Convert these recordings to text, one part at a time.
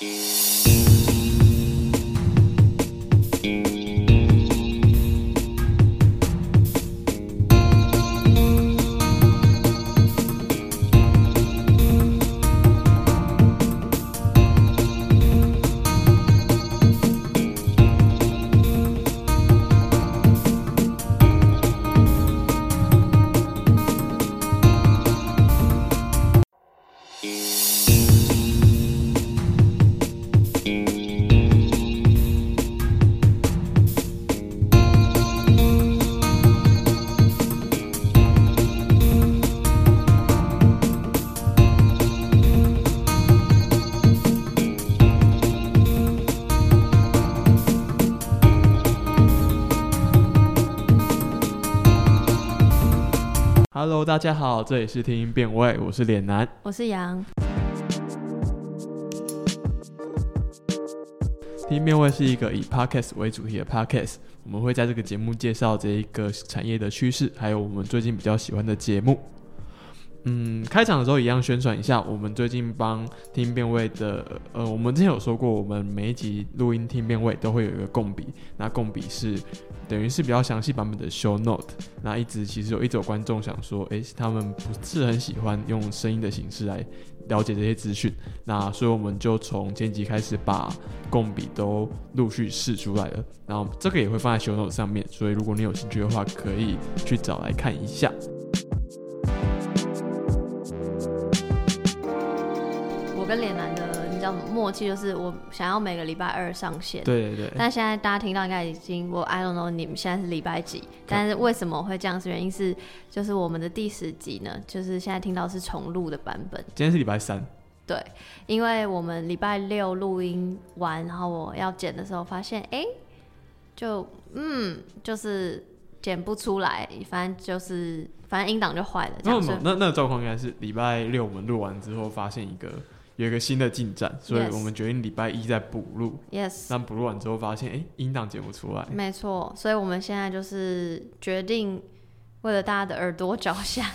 Música Hello，大家好，这里是听音辨位，我是脸男。我是杨，听音辨位是一个以 podcast 为主题的 podcast，我们会在这个节目介绍这一个产业的趋势，还有我们最近比较喜欢的节目。嗯，开场的时候一样宣传一下，我们最近帮听辨位的，呃，我们之前有说过，我们每一集录音听辨位都会有一个共笔，那共笔是等于是比较详细版本的 show note。那一直其实有一组观众想说，诶，他们不是很喜欢用声音的形式来了解这些资讯，那所以我们就从前集开始把共笔都陆续试出来了，然后这个也会放在 show note 上面，所以如果你有兴趣的话，可以去找来看一下。我跟脸男的你知道默契就是我想要每个礼拜二上线，对对对，但现在大家听到应该已经我 I don't know 你们现在是礼拜几，但是为什么会这样？是原因是就是我们的第十集呢，就是现在听到是重录的版本，今天是礼拜三，对，因为我们礼拜六录音完，然后我要剪的时候发现，哎、就嗯，就是剪不出来，反正就是反正音档就坏了，那那那个状况应该是礼拜六我们录完之后发现一个有一个新的进展，所以我们决定礼拜一再补录。yes，但补录完之后发现，哎、音档剪不出来。没错，所以我们现在就是决定为了大家的耳朵着想，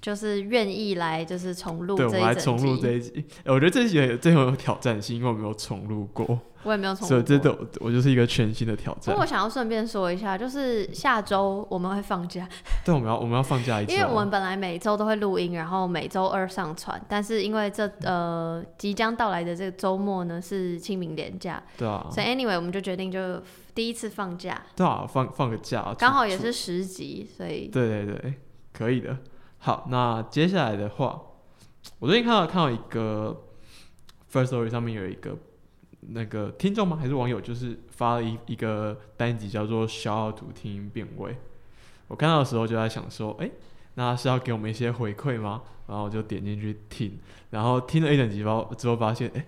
就是愿意来就是重录对，我们来重录这一集。哎我觉得这一集也这很有挑战性，因为我没有重录过，我也没有重所以这录过。都我就是一个全新的挑战。不过。我想要顺便说一下，就是下周我们会放假，对，我们要我们要放假一周，因为我们本来每周都会录音，然后每周二上传，但是因为这呃即将到来的这个周末呢是清明连假，对啊，所以 anyway 我们就决定就第一次放假，对啊，放放个假，刚好也是十集，所以对对对，可以的。好，那接下来的话，我最近看到看到一个 First Story 上面有一个那个听众吗？还是网友，就是发了一一个单集叫做《Shout Out to 听音辨位》。我看到的时候就在想说，哎、那是要给我们一些回馈吗？然后我就点进去听，然后听了一整集包之后发现，哎、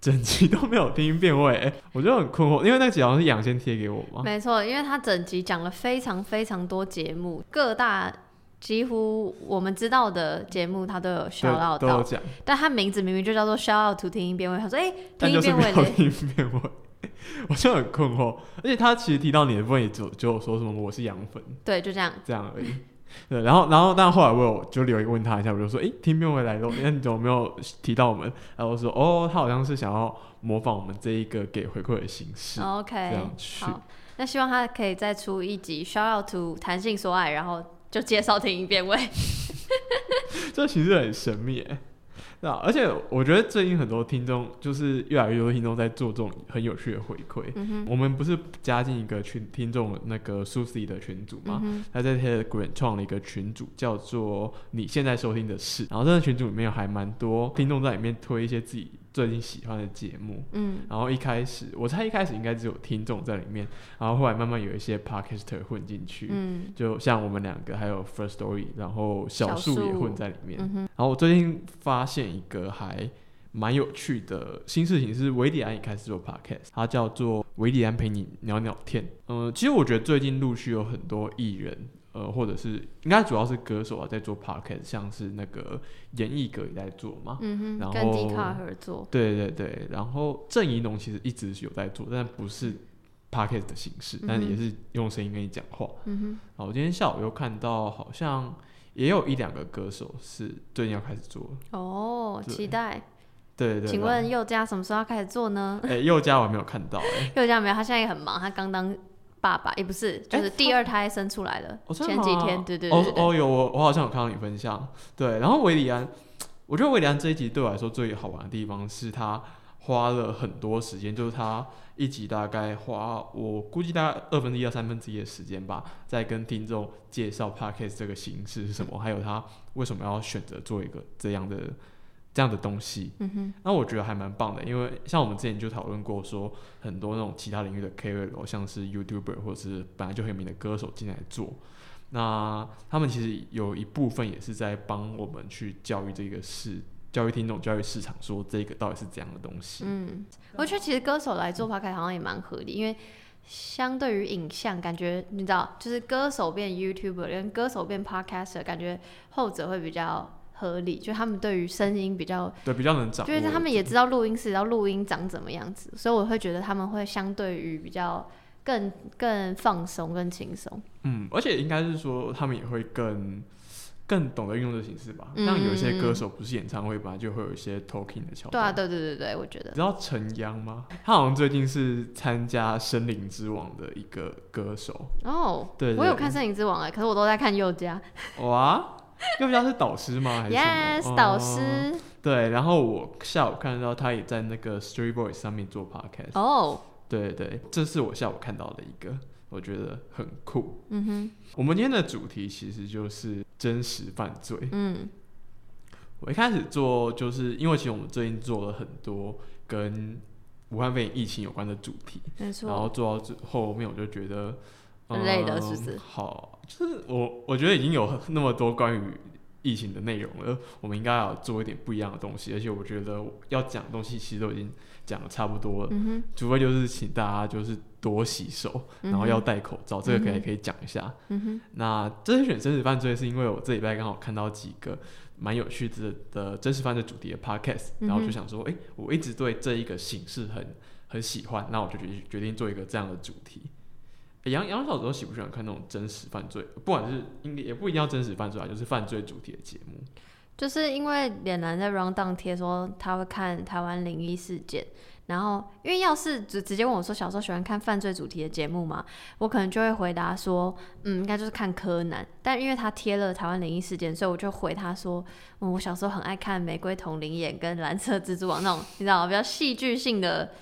整集都没有听音辨位，哎、我就很困惑，因为那集好像是杨先贴给我嘛，没错，因为他整集讲了非常非常多节目，各大几乎我们知道的节目他都有 shout out 到，都有讲。但他名字明明就叫做 shout out to 听音辨位，他说哎、但听音辨位听辨位，我就很困惑。而且他其实提到你的部分也就有说什么我是羊粉对，就这样。这样而已。对，然后然后但后来我有就留言问他一下，我就说，诶，听辨位来了，那你怎么没有提到我们？然后我说，哦，他好像是想要模仿我们这一个给回馈的形式，OK，样去。好，那希望他可以再出一集 shout out to 弹性所爱，然后就介绍听一遍喂。这其实很神秘诶。对啊，而且我觉得最近很多听众，就是越来越多听众在做这种很有趣的回馈。嗯，我们不是加进一个群听众那个 Susie 的群组吗？嗯，他在 Telegram 创了一个群组，叫做“你现在收听的事”。然后这个群组里面还蛮多听众在里面推一些自己最近喜欢的节目。嗯，然后一开始，我猜一开始应该只有听众在里面，然后后来慢慢有一些 Podcaster 混进去，嗯，就像我们两个，还有 First Story，然后小树也混在里面。嗯哼，然后我最近发现一个还蛮有趣的新事情，是维迪安也开始做 podcast，它叫做维迪安陪你聊聊天。呃，其实我觉得最近陆续有很多艺人，呃，或者是应该主要是歌手啊，在做 podcast，像是那个严艺格也在做嘛。嗯哼，然后跟迪卡合作。对对对，然后郑怡农其实一直是有在做，但不是 podcast 的形式，但也是用声音跟你讲话。嗯哼好，我今天下午又看到好像也有一两个歌手是最近要开始做了。哦，期待。对对对。请问佑嘉什么时候要开始做呢？哎、佑嘉我还没有看到 哎、佑嘉没有，他现在也很忙，他刚当爸爸，也不是，就是第二胎生出来的前几吗？天，对对对哦哦有我我好像有看到你分享，对，然后维里安，我觉得维里安这一集对我来说最好玩的地方是他花了很多时间，就是他一集大概花我估计大概二分之一到三分之一的时间吧，在跟听众介绍 podcast 这个形式是什么，还有他为什么要选择做一个这样的这样的东西。嗯哼，那我觉得还蛮棒的，因为像我们之前就讨论过，说很多那种其他领域的 KOL，像是 YouTuber 或者是本来就很有名的歌手进来做，那他们其实有一部分也是在帮我们去教育这个市、教育听众、教育市场，说这个到底是怎样的东西。嗯，我觉得其实歌手来做 p o 好像也蛮合理，因为相对于影像，感觉你知道，就是歌手变 YouTuber 跟歌手变 Podcaster，感觉后者会比较合理，就他们对于声音比较，对，比较能掌握。就是他们也知道录音室，知道录音长怎么样子，所以我会觉得他们会相对于比较更更放松、更轻松。嗯，而且应该是说他们也会更更懂得运用这形式吧。嗯像有一些歌手不是演唱会本来就会有一些 talking 的桥段。对啊，对对对对，我觉得你知道陈央吗？他好像最近是参加《森林之王》的一个歌手。哦，对对我有看《森林之王》哎，可是我都在看佑嘉哇，又不知道是导师吗？还是什么，Yes，导哦师对，然后我下午看到他也在那个 Street Boys 上面做 podcast。哦，对对，这是我下午看到的一个，我觉得很酷。嗯哼，我们今天的主题其实就是真实犯罪。嗯我一开始做，就是因为其实我们最近做了很多跟武汉肺炎疫情有关的主题，没错，然后做到最后面，我就觉得很累的嗯是不是？好，就是我我觉得已经有那么多关于疫情的内容了，我们应该要做一点不一样的东西，而且我觉得要讲的东西其实都已经讲的差不多了，除非就是请大家就是多洗手，嗯然后要戴口罩，这个可以可以讲一下。那这次选真实犯罪是因为我这礼拜刚好看到几个蛮有趣的的真实犯罪主题的 podcast，、嗯然后就想说，哎、我一直对这一个形式很很喜欢，那我就决决定做一个这样的主题。杨杨小时喜不喜欢看那种真实犯罪？不管是应该也不一定要真实犯罪啊，就是犯罪主题的节目。就是因为脸男在 round down 贴说他会看台湾灵异事件，然后因为要是直直接问我说小时候喜欢看犯罪主题的节目嘛？我可能就会回答说，嗯，应该就是看柯南。但因为他贴了台湾灵异事件，所以我就回他说，嗯，我小时候很爱看《玫瑰同灵眼》跟《蓝色蜘蛛网》那种，你知道比较戏剧性的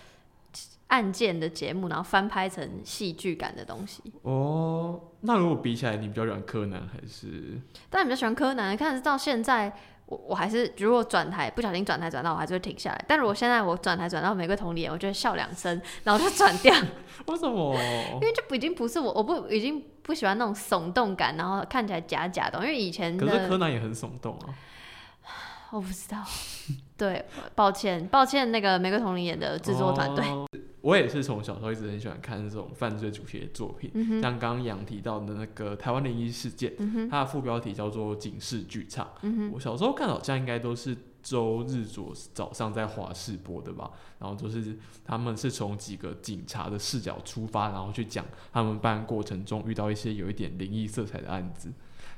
案件的节目，然后翻拍成戏剧感的东西。哦，那如果比起来，你比较喜欢柯南还是？但比较喜欢柯南，看到现在，我我还是如果转台不小心转台转到，我还是会停下来。但如果现在我转台转到玫瑰童年，我就会笑两声，然后就转掉，为什么？因为就不已经不是我，我不已经不喜欢那种耸动感，然后看起来假假的。因为以前可是柯南也很耸动啊。我不知道，对，抱歉抱歉，那个玫瑰童林演的制作团队，哦我也是从小时候一直很喜欢看这种犯罪主题的作品，嗯，像刚刚杨提到的那个台湾灵异事件，嗯，它的副标题叫做《警示剧场》。嗯，我小时候看好像应该都是周日左早上在华视播的吧，然后就是他们是从几个警察的视角出发，然后去讲他们办案过程中遇到一些有一点灵异色彩的案子。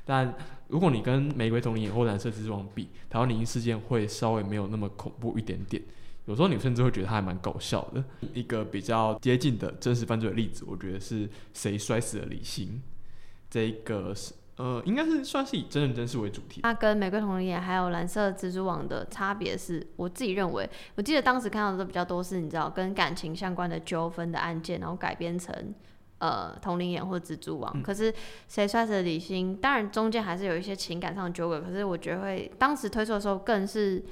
但如果你跟《玫瑰童林》或《蓝色蜘蛛网》比，台湾灵异事件会稍微没有那么恐怖一点点。有时候你甚至会觉得它还蛮搞笑的。一个比较接近的真实犯罪的例子，我觉得是谁摔死了李欣。这一个是呃，应该是算是以真人真事为主题。它跟玫瑰童林还有蓝色蜘蛛网的差别是，我自己认为，我记得当时看到的比较多是，你知道跟感情相关的纠纷的案件，然后改编成呃同龄眼或蜘蛛网。嗯可是谁摔死了李欣，当然中间还是有一些情感上的纠葛，可是我觉得会当时推出的时候更是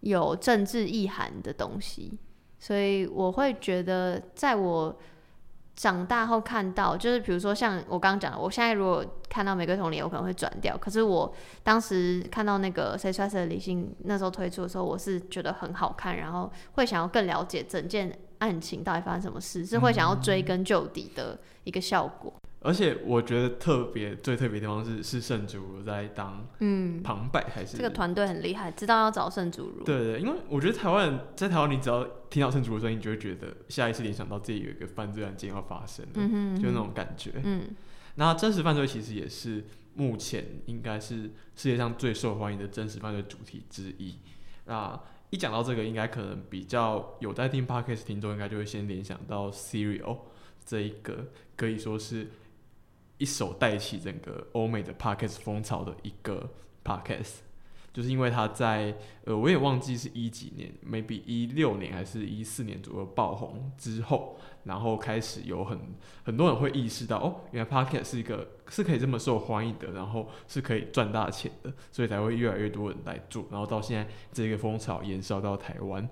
有政治意涵的东西，所以我会觉得在我。长大后看到，就是比如说像我刚刚讲的，我现在如果看到玫瑰童林，我可能会转掉。可是我当时看到那个谁摔死的理性那时候推出的时候，我是觉得很好看，然后会想要更了解整件案情到底发生什么事，是会想要追根究底的一个效果。而且我觉得特别最特别的地方是是圣主如在当嗯，旁白还是这个团队很厉害，知道要找圣主如。对对，因为我觉得台湾人在台湾，你只要听到圣主的声音，你就会觉得下意识联想到自己有一个犯罪案件要发生了，嗯哼，就那种感觉。嗯那真实犯罪其实也是目前应该是世界上最受欢迎的真实犯罪主题之一。那一讲到这个，应该可能比较有在听 podcast 听众，应该就会先联想到 Serial 这一个可以说是一手带起整个欧美的 podcast 风潮的一个 podcast。就是因为他在呃，我也忘记是一几年，maybe 一六年还是一四年左右爆红之后，然后开始有很很多人会意识到，哦，原来 podcast 是一个是可以这么受欢迎的，然后是可以赚大钱的，所以才会越来越多人来做，然后到现在这个风潮延烧到台湾。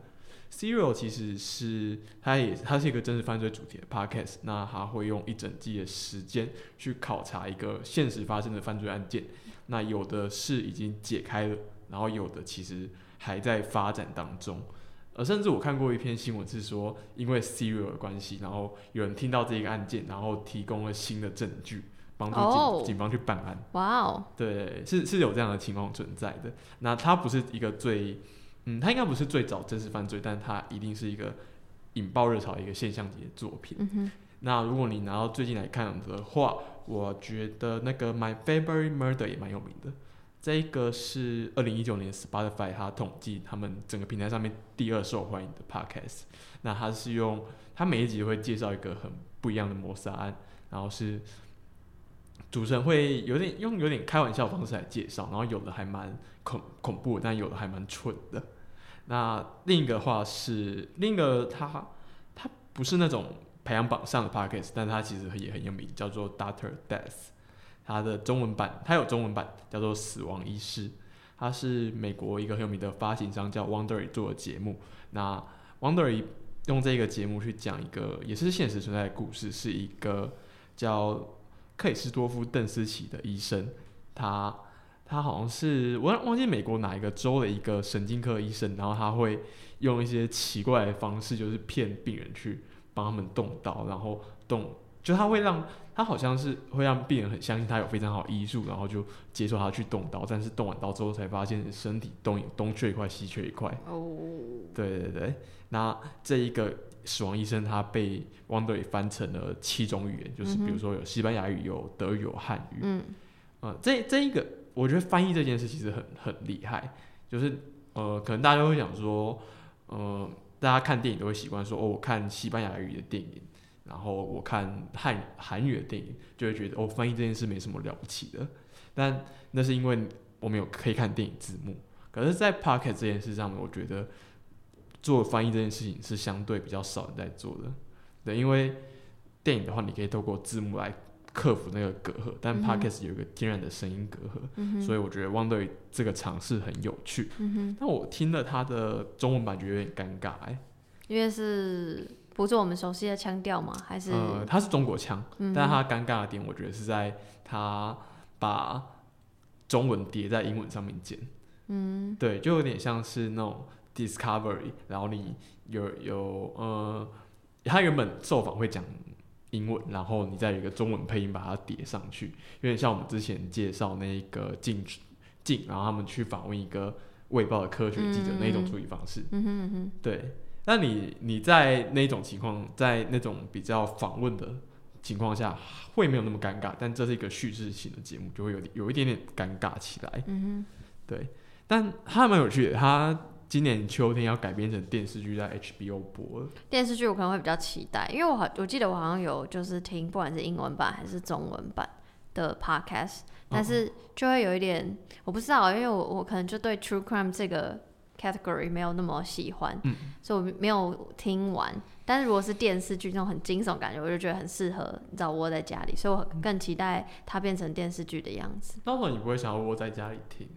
Serial 其实是它也它是一个真实犯罪主题的 podcast，那它会用一整季的时间去考察一个现实发生的犯罪案件，那有的是已经解开了。然后有的其实还在发展当中，呃，甚至我看过一篇新闻是说，因为 Serial 的关系，然后有人听到这个案件，然后提供了新的证据，帮助警警方去办案。哇哦，对，是是有这样的情况存在的。那它不是一个最，嗯，它应该不是最早真实犯罪，但它一定是一个引爆热潮的一个现象级的作品。那如果你拿到最近来看的话，我觉得那个 My Favorite Murder 也蛮有名的。这一个是二零一九年 Spotify 它统计他们整个平台上面第二受欢迎的 Podcast。那它是用它每一集会介绍一个很不一样的谋杀案，然后是主持人会有点用有点开玩笑的方式来介绍，然后有的还蛮恐恐怖，但有的还蛮蠢的。那另一个话是另一个它它不是那种排行榜上的 Podcast，但它其实也很有名，叫做 Doctor Death。它的中文版，它有中文版，叫做《死亡仪式》，它是美国一个很有名的发行商叫 wonder 做的节目。那 wonder 用这个节目去讲一个也是现实存在的故事，是一个叫克里斯多夫邓斯奇的医生，他他好像是我忘记美国哪一个州的一个神经科医生，然后他会用一些奇怪的方式，就是骗病人去帮他们动刀，然后动。就他会让他好像是会让病人很相信他有非常好医术，然后就接受他去动刀，但是动完刀之后才发现身体东东缺一块西缺一块。哦，对对对，那这一个死亡医生他被 Wonder 翻成了七种语言，就是比如说有西班牙语、有德语、有汉语。嗯，呃，这这一个我觉得翻译这件事其实很很厉害，就是呃，可能大家会想说，呃，大家看电影都会习惯说，哦，我看西班牙语的电影。然后我看汉韩语的电影，就会觉得哦，翻译这件事没什么了不起的。但那是因为我们有可以看电影字幕。可是，在 Pocket 这件事上面，我觉得做翻译这件事情是相对比较少人在做的。对，因为电影的话，你可以透过字幕来克服那个隔阂，但 Pocket 有一个天然的声音隔阂，所以我觉得 Wonder 这个尝试很有趣。嗯但我听了他的中文版，觉得有点尴尬哎，因为是。不是我们熟悉的腔调吗？还是？呃，它是中国腔，但是它尴尬的点，我觉得是在它把中文叠在英文上面剪。嗯，对，就有点像是那种 Discovery，然后你有有呃，他原本受访会讲英文，然后你再有一个中文配音把它叠上去，有点像我们之前介绍那个进进，然后他们去访问一个卫报的科学记者那种处理方式。嗯哼哼，对。那你你在那种情况，在那种比较访问的情况下，会没有那么尴尬，但这是一个叙事型的节目，就会有有一点点尴尬起来。嗯哼，对，但它蛮有趣的。它今年秋天要改编成电视剧，在 HBO 播。电视剧我可能会比较期待，因为我好我记得我好像有就是听，不管是英文版还是中文版的 Podcast，但是就会有一点我不知道，因为我我可能就对 True Crime 这个。Category 没有那么喜欢，所以我没有听完。但是如果是电视剧那种很惊悚感觉，我就觉得很适合，你知道窝在家里，所以我更期待它变成电视剧的样子。那时候你不会想要窝在家里听？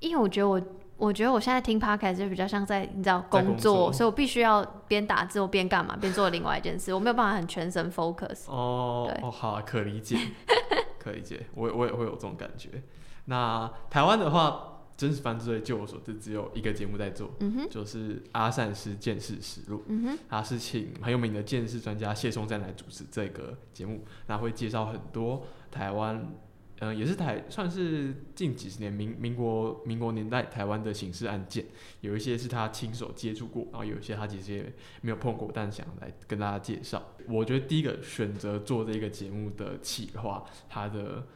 因为我觉得我，我觉得我现在听 podcast 就比较像在你知道工作，所以我必须要边打字我边干嘛，边做另外一件事，我没有办法很全神 focus。哦，哦，好，可理解，可理解，我我也会有这种感觉。那台湾的话。真实犯罪，就我所知，只有一个节目在做，就是《阿善师见识实录》。他是请很有名的见识专家谢松赞来主持这个节目，那会介绍很多台湾，嗯，也是台算是近几十年民民国民国年代台湾的刑事案件，有一些是他亲手接触过，然后有一些他其实也没有碰过，但想来跟大家介绍。我觉得第一个选择做这个节目的企划，他的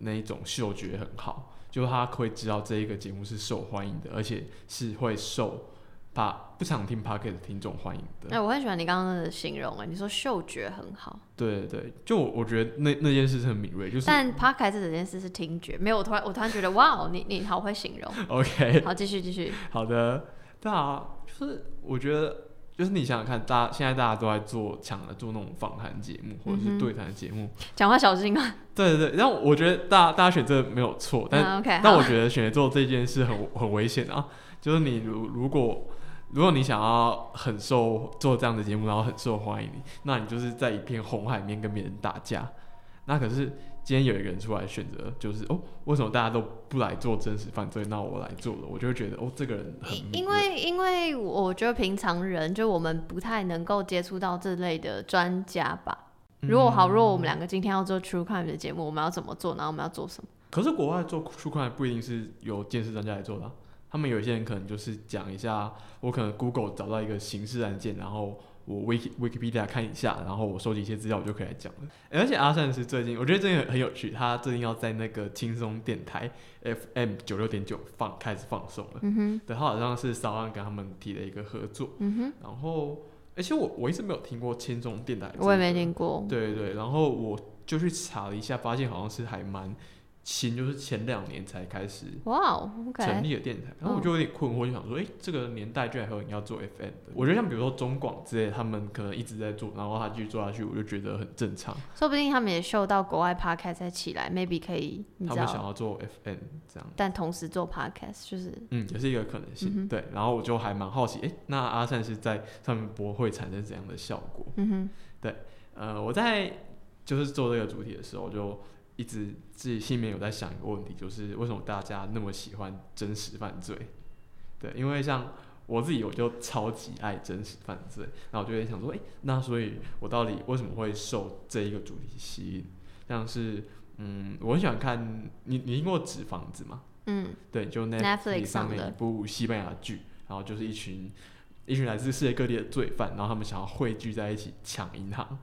那一种嗅觉很好。就他会知道这一个节目是受欢迎的，而且是会受把不常听 podcast 的听众欢迎的。哎、我很喜欢你刚刚的形容，哎，你说嗅觉很好，对对对，就我我觉得那那件事是很敏锐，就是但 podcast 这件事是听觉，没有，我突然我突然觉得，哇哦，你 你好会形容，OK 好，继续继续，好的，对啊，就是我觉得。就是你想想看，大家现在大家都在做抢着做那种访谈节目或者是对谈节目，讲话小心啊。对对对。然后我觉得大家大家选这个没有错，但但我，觉得选择做这件事很很危险啊！就是你如如果如果你想要很受做这样的节目，然后很受欢迎，那你就是在一片红海里面跟别人打架。那可是今天有一个人出来选择，就是哦，为什么大家都不来做真实犯罪，那我来做了，我就会觉得哦，这个人很因为因为我觉得平常人就我们不太能够接触到这类的专家吧。如果好，如果我们两个今天要做 True Crime 的节目，我们要怎么做？然后我们要做什么？可是国外做 True Crime 不一定是由鉴识专家来做的啊、他们有一些人可能就是讲一下，我可能 Google 找到一个刑事案件，然后我 Wiki Wikipedia 看一下，然后我收集一些资料，我就可以来讲了。欸而且阿善是最近，我觉得这个很很有趣，他最近要在那个轻松电台 FM 九六点九放开始放送了。嗯哼，对，他好像是骚浪跟他们提了一个合作，嗯哼然后而且我我一直没有听过轻松电台、哼，我也没。听过。对对对，然后我就去查了一下，发现好像是还蛮新，就是前两年才开始哇哦成立的电台，然后我就有点困惑，就想说，哎、这个年代居然还有人要做 FM 的？我觉得像比如说中广之类，他们可能一直在做，然后他继续做下去，我就觉得很正常。说不定他们也嗅到国外 podcast 再起来，maybe 可以，他，们想要做 FM 这样，但同时做 podcast 就是嗯，也是一个可能性。嗯对，然后我就还蛮好奇，哎、那阿善是在上面播会产生怎样的效果？嗯哼，对呃，我在就是做这个主题的时候，就一直自己心里面有在想一个问题，就是为什么大家那么喜欢真实犯罪？对，因为像我自己，我就超级爱真实犯罪，然后我就在想说，诶，那所以我到底为什么会受这一个主题吸引？像是，嗯，我很喜欢看，你你听过《纸房子》吗？嗯对，就 Netflix 上面一部西班牙剧，然后就是一群一群来自世界各地的罪犯，然后他们想要汇聚在一起抢银行，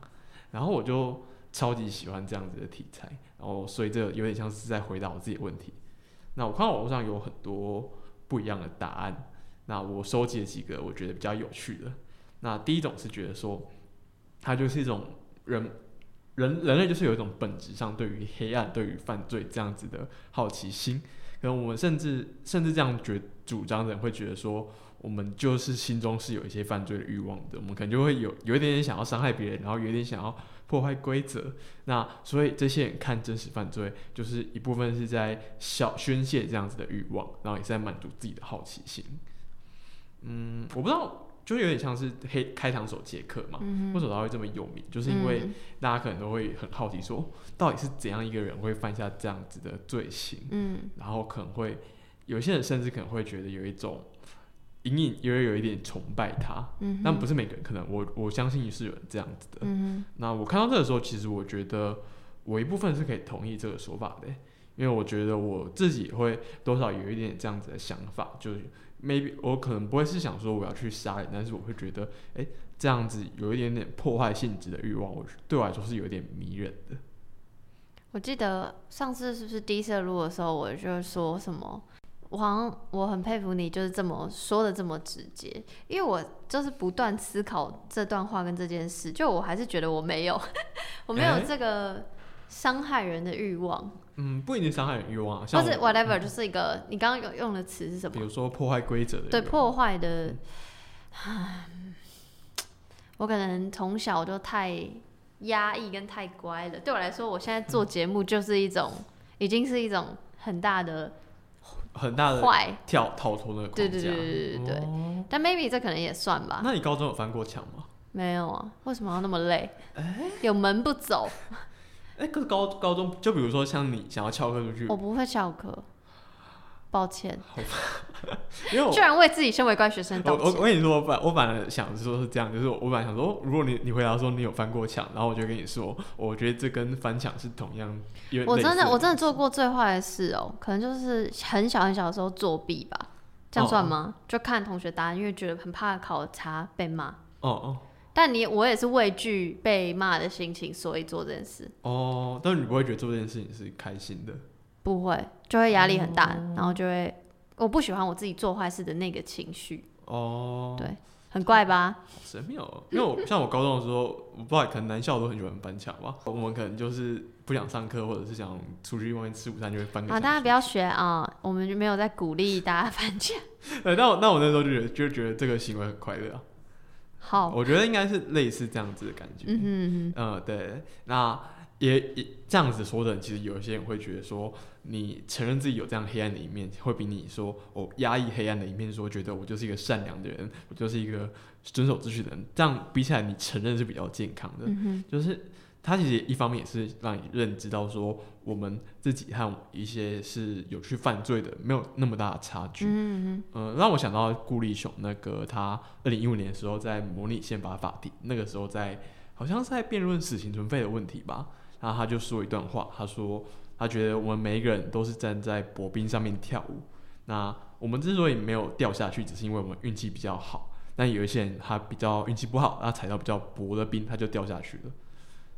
然后我就超级喜欢这样子的题材，然后所以这有点像是在回答我自己的问题。那我看到网络上有很多不一样的答案，那我收集了几个我觉得比较有趣的。那第一种是觉得说，它就是一种人人人类就是有一种本质上对于黑暗、对于犯罪这样子的好奇心。可能我们甚至甚至这样觉主张的人会觉得说，我们就是心中是有一些犯罪的欲望的，我们可能就会有有一点点想要伤害别人，然后有一点想要破坏规则。那所以这些人看真实犯罪，就是一部分是在小宣泄这样子的欲望，然后也是在满足自己的好奇心。嗯，我不知道，就有点像是黑开膛手杰克嘛，嗯为什么他会这么有名？就是因为大家可能都会很好奇说，到底是怎样一个人会犯下这样子的罪行？嗯然后可能会有些人甚至可能会觉得有一种隐隐约约有一点崇拜他，嗯，但不是每个人，可能我我相信是有人这样子的。嗯那我看到这个时候，其实我觉得我一部分是可以同意这个说法的，因为我觉得我自己会多少有一点这样子的想法，就是 maybe 我可能不会是想说我要去杀人，但是我会觉得，哎、这样子有一点点破坏性质的欲望，我对我来说是有点迷人的。我记得上次是不是第一次录的时候，我就说什么，我好像我很佩服你，就是这么说的这么直接，因为我就是不断思考这段话跟这件事，就我还是觉得我没有，我没有哎这个伤害人的欲望，嗯，不一定伤害人欲望啊，或是 whatever，就是一个你刚刚有用的词是什么？比如说破坏规则的，对破坏的，我可能从小就太压抑跟太乖了。对我来说，我现在做节目就是一种，已经是一种很大的很大的坏。跳逃脱那个框架。对对对对对对哦但 maybe 这可能也算吧。那你高中有翻过墙吗？没有啊，为什么要那么累？有门不走，哎、可是高高中就比如说像你想要翘课出去我，不会翘课，抱歉。因为我居然为自己身为乖学生我道歉。我我跟你说，我本我本来想说是这样，就是我本来想说，如果你你回答说你有翻过墙，然后我就跟你说，我觉得这跟翻墙是同样，我真的我真的做做过最坏的事哦、可能就是很小很小的时候作弊吧，这样算吗？就看同学答案，因为觉得很怕考察被骂。哦哦但你我也是畏惧被骂的心情，所以做这件事。哦，但是你不会觉得做这件事情是开心的，不会，就会压力很大，哦然后就会我不喜欢我自己做坏事的那个情绪，哦，对很怪吧？好神妙哦。因为我像我高中的时候，我不知道，可能男校都很喜欢翻墙吧。我们可能就是不想上课，或者是想出去外面吃午餐，就会翻个啊，墙大家不要学啊，我们就没有在鼓励大家翻墙。对，那我那我那时候就觉得就觉得这个行为很快乐啊。好，我觉得应该是类似这样子的感觉。嗯哼嗯嗯，对，那也也这样子说的，其实有一些人会觉得说，你承认自己有这样黑暗的一面，会比你说我压抑黑暗的一面，说觉得我就是一个善良的人，我就是一个遵守秩序的人，这样比起来，你承认是比较健康的。嗯，就是他其实一方面也是让你认知到说，我们自己和一些是有去犯罪的，没有那么大的差距。嗯嗯，嗯，让我想到顾立雄那个他二零一五年的时候在模拟宪法法庭，那个时候在好像是在辩论死刑存废的问题吧，然后他就说一段话，他说他觉得我们每一个人都是站在薄冰上面跳舞，那我们之所以没有掉下去，只是因为我们运气比较好，但有一些人他比较运气不好，他踩到比较薄的冰，他就掉下去了。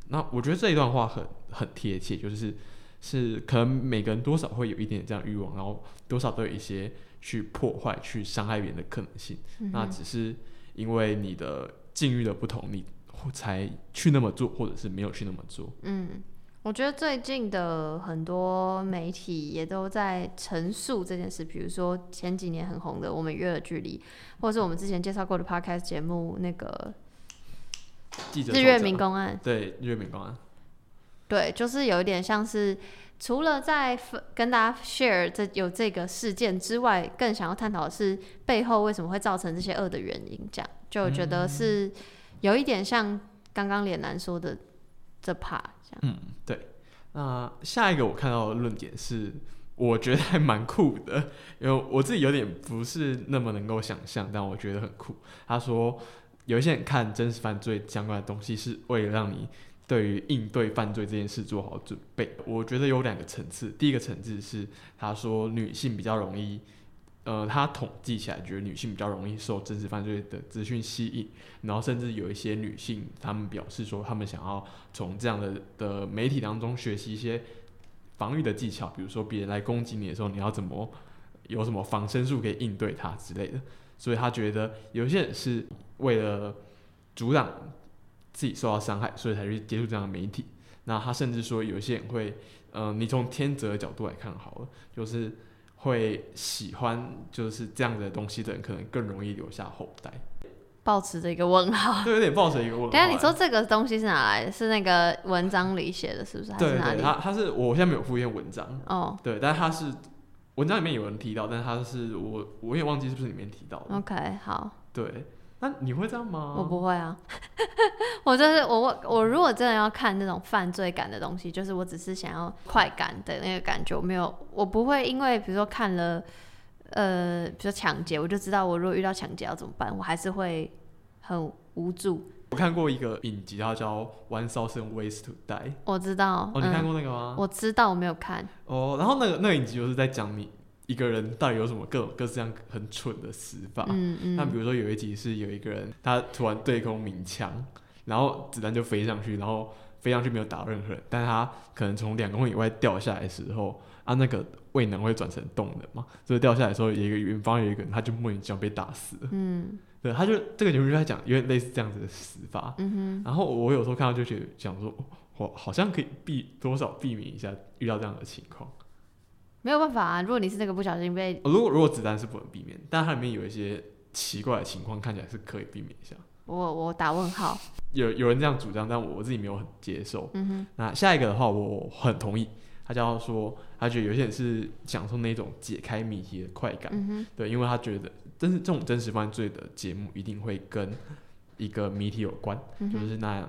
那我觉得这一段话很很贴切，就是是可能每个人多少会有一点点这样欲望，然后多少都有一些去破坏、去伤害别人的可能性。那只是因为你的境遇的不同，你才去那么做，或者是没有去那么做。嗯，我觉得最近的很多媒体也都在陈述这件事，比如说前几年很红的《我们约了距离》，或者是我们之前介绍过的 podcast 节目那个《记者日月民公案》。对日月民公案，对，就是有一点像是除了在跟大家 share 这有这个事件之外，更想要探讨的是背后为什么会造成这些恶的原因。这样就觉嗯得是有一点像刚刚脸男说的这 part 这样。嗯，对。那下一个我看到的论点是，我觉得还蛮酷的，因为我自己有点不是那么能够想象，但我觉得很酷。他说，有一些人看真实犯罪相关的东西，是为了让你对于应对犯罪这件事做好准备。我觉得有两个层次，第一个层次是他说女性比较容易。呃，他统计起来，觉得女性比较容易受真实犯罪的资讯吸引，然后甚至有一些女性，她们表示说，她们想要从这样的的媒体当中学习一些防御的技巧，比如说别人来攻击你的时候，你要怎么有什么防身术可以应对他之类的。所以他觉得有些人是为了阻挡自己受到伤害，所以才去接触这样的媒体。那他甚至说，有些人会，呃，你从天择的角度来看好了，就是会喜欢就是这样的东西的人，可能更容易留下后代。抱持着一个问号。对，有点抱着一个问号。等下你说这个东西是哪来的？是那个文章里写的，是不是？还对对，是哪里？他他是我现在没有附一篇文章，哦对，但是他是文章里面有人提到，但是他是我我也忘记是不是里面提到的。，OK，好，对，那你会这样吗？我不会啊。我就是我我我如果真的要看那种犯罪感的东西，就是我只是想要快感的那个感觉，我没有，我不会因为比如说看了。呃，比如说抢劫，我就知道我如果遇到抢劫要怎么办，我还是会很无助。我看过一个影集，它叫《One Thousand Ways to Die》。我知道，哦，你看嗯，过那个吗？我知道，我没有看。哦，然后那个那个影集就是在讲你一个人到底有什么各种各式各样很蠢的死法。嗯嗯，那比如说有一集是有一个人，他突然对空鸣枪，然后子弹就飞上去，然后飞上去没有打任何人，但是他可能从两公里以外掉下来的时候，啊，那个未能会转成动能嘛，所以掉下来的时候，有一个远方有一个人，他就莫名其妙被打死了。嗯对，他就这个节目就在讲有点类似这样子的死法。嗯哼，然后我有时候看到就觉得想说，我好像可以避多少避免一下遇到这样的情况。没有办法啊。如果你是那个不小心被，如果如果子弹是不能避免，但它里面有一些奇怪的情况，看起来是可以避免一下。我我打问号。有有人这样主张，但我自己没有很接受。嗯哼，那下一个的话，我很同意。他叫说，他觉得有些人是享受那种解开谜题的快感，嗯哼，对，因为他觉得真是这种真实犯罪的节目一定会跟一个谜题有关，嗯，就是那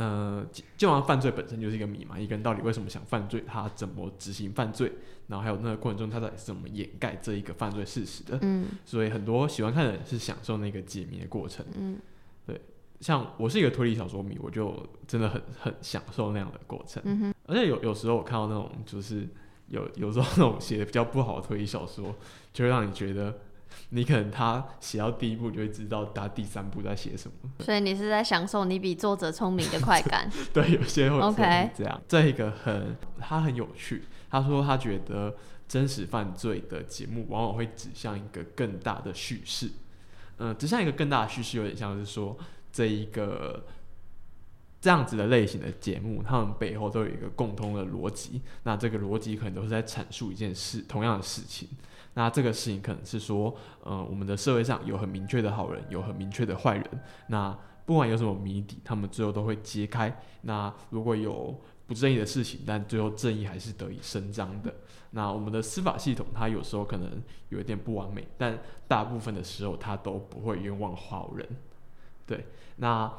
呃，基基本上犯罪本身就是一个谜嘛，一个人到底为什么想犯罪，他怎么执行犯罪，然后还有那个过程中他到底是怎么掩盖这一个犯罪事实的，嗯所以很多喜欢看的人是享受那个解谜的过程。嗯对像我是一个推理小说迷，我就真的很很享受那样的过程。嗯哼，而且有有时候我看到那种就是有有时候那种写的比较不好的推理小说，就会让你觉得你可能他写到第一步就会知道他第三步在写什么。所以你是在享受你比作者聪明的快感。对，有些会这样。这一个很，他很有趣。他说他觉得真实犯罪的节目往往会指向一个更大的叙事。嗯、指向一个更大的叙事，有点像是说这一个这样子的类型的节目，他们背后都有一个共通的逻辑。那这个逻辑可能都是在阐述一件事，同样的事情。那这个事情可能是说，呃，我们的社会上有很明确的好人，有很明确的坏人。那不管有什么谜底，他们最后都会揭开。那如果有不正义的事情，但最后正义还是得以伸张的。那我们的司法系统，它有时候可能有一点不完美，但大部分的时候，它都不会冤枉好人。对，那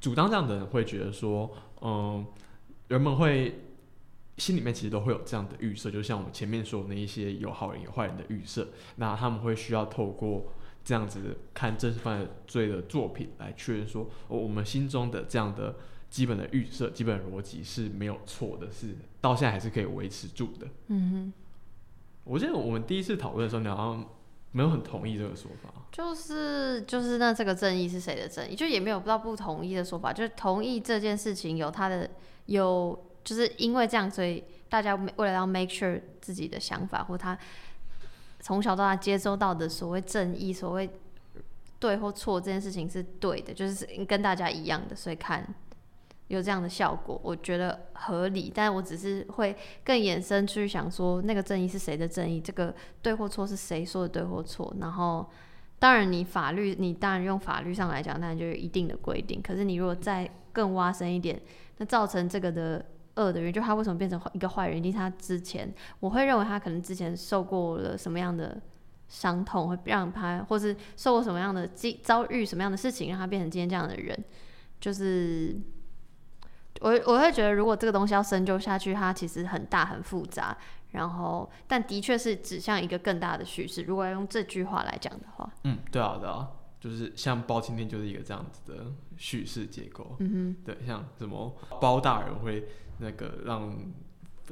主张这样的人会觉得说，嗯，人们会心里面其实都会有这样的预设，就像我们前面说的那一些有好人有坏人的预设，那他们会需要透过这样子看真实犯罪的作品来确认说，哦，我们心中的这样的基本的预设、基本逻辑是没有错的，是到现在还是可以维持住的。嗯哼我记得我们第一次讨论的时候，你好像没有很同意这个说法。就是就是那这个正义是谁的正义？就也没有到不同意的说法，就是同意这件事情有他的有，就是因为这样，所以大家为了要 make sure 自己的想法或他从小到大接收到的所谓正义、所谓对或错这件事情是对的，就是跟大家一样的，所以看有这样的效果，我觉得合理。但我只是会更延伸去想说，那个正义是谁的正义？这个对或错是谁说的对或错？然后，当然你法律，你当然用法律上来讲，当然就有一定的规定。可是你如果再更挖深一点，那造成这个的恶的人，就他为什么变成一个坏人？一定是他之前，我会认为他可能之前受过了什么样的伤痛，会让他，或是受过什么样的遭遭遇什么样的事情，让他变成今天这样的人，就是。我我会觉得，如果这个东西要深究下去，它其实很大很复杂，然后但的确是指向一个更大的叙事。如果要用这句话来讲的话，嗯，对啊，对啊，就是像包青天就是一个这样子的叙事结构。嗯哼对，像什么包大人会那个让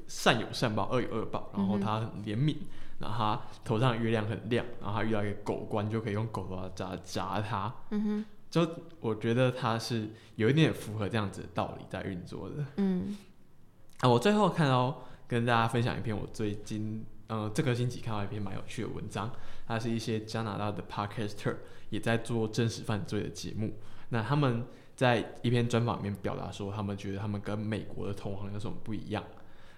善有善报，恶有恶报，然后他很怜悯，然后他头上的月亮很亮，然后他遇到一个狗官，就可以用狗头砸砸他。嗯哼，就我觉得他是有一点符合这样子的道理在运作的。嗯啊，我最后看到跟大家分享一篇我最近呃这个星期看到一篇蛮有趣的文章，它是一些加拿大的 podcaster 也在做真实犯罪的节目。那他们在一篇专访里面表达说，他们觉得他们跟美国的同行有什么不一样。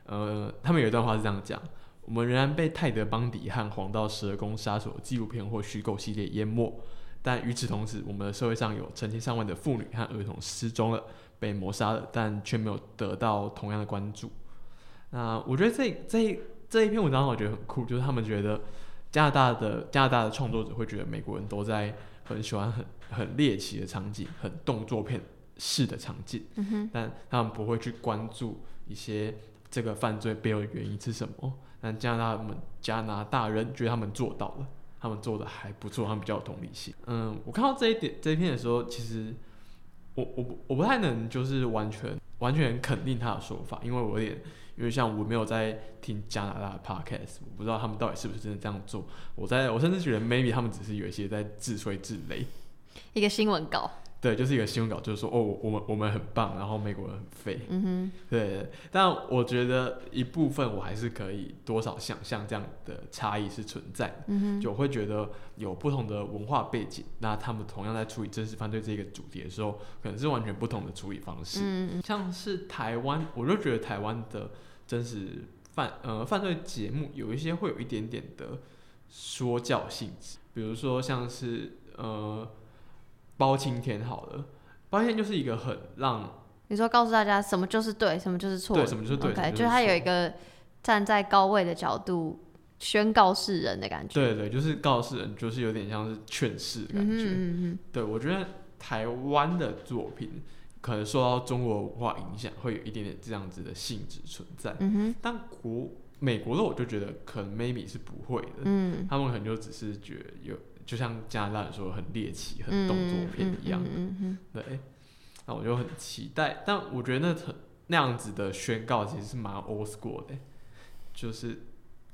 呃，他们有一段话是这样讲：我们仍然被泰德·邦迪和黄道十二宫杀手纪录片或虚构系列淹没，但与此同时，我们的社会上有成千上万的妇女和儿童失踪了。被谋杀了，但却没有得到同样的关注。那我觉得这这这一篇文章我觉得很酷，就是他们觉得加拿大的加拿大的创作者会觉得美国人都在很喜欢很很猎奇的场景，很动作片式的场景，嗯，但他们不会去关注一些这个犯罪背后的原因是什么。但加拿大们加拿大人觉得他们做到了，他们做的还不错，他们比较有同理心。嗯，我看到这一点这一篇的时候，其实我我我不太能就是完全完全肯定他的说法，因为我有点因为像我没有在听加拿大的 podcast，我不知道他们到底是不是真的这样做。我在我甚至觉得 maybe 他们只是有一些在自吹自擂。一个新闻稿，对，就是一个新闻稿，就是说哦，我们我们很棒，然后美国人很废。嗯哼，对，但我觉得一部分我还是可以多少想象这样的差异是存在的。嗯哼，就我会觉得有不同的文化背景，那他们同样在处理真实犯罪这个主题的时候，可能是完全不同的处理方式。嗯嗯像是台湾，我就觉得台湾的真实犯呃犯罪节目有一些会有一点点的说教性质，比如说像是呃包青天好了，包青天就是一个很让你说告诉大家什么就是对，什么就是错，对什么就是对就是就是他有一个站在高位的角度宣告世人的感觉，对对，就是告世人，就是有点像是劝世的嗯感觉。哼嗯哼，对我觉得台湾的作品可能受到中国文化影响，会有一点点这样子的性质存在。嗯哼，但国美国的我就觉得可能 maybe 是不会的，嗯，他们可能就只是觉得有，就像加拿大人说很猎奇、很嗯动作片一样。嗯嗯对，那我就很期待。但我觉得那很那样子的宣告其实是蛮 old school 的，就是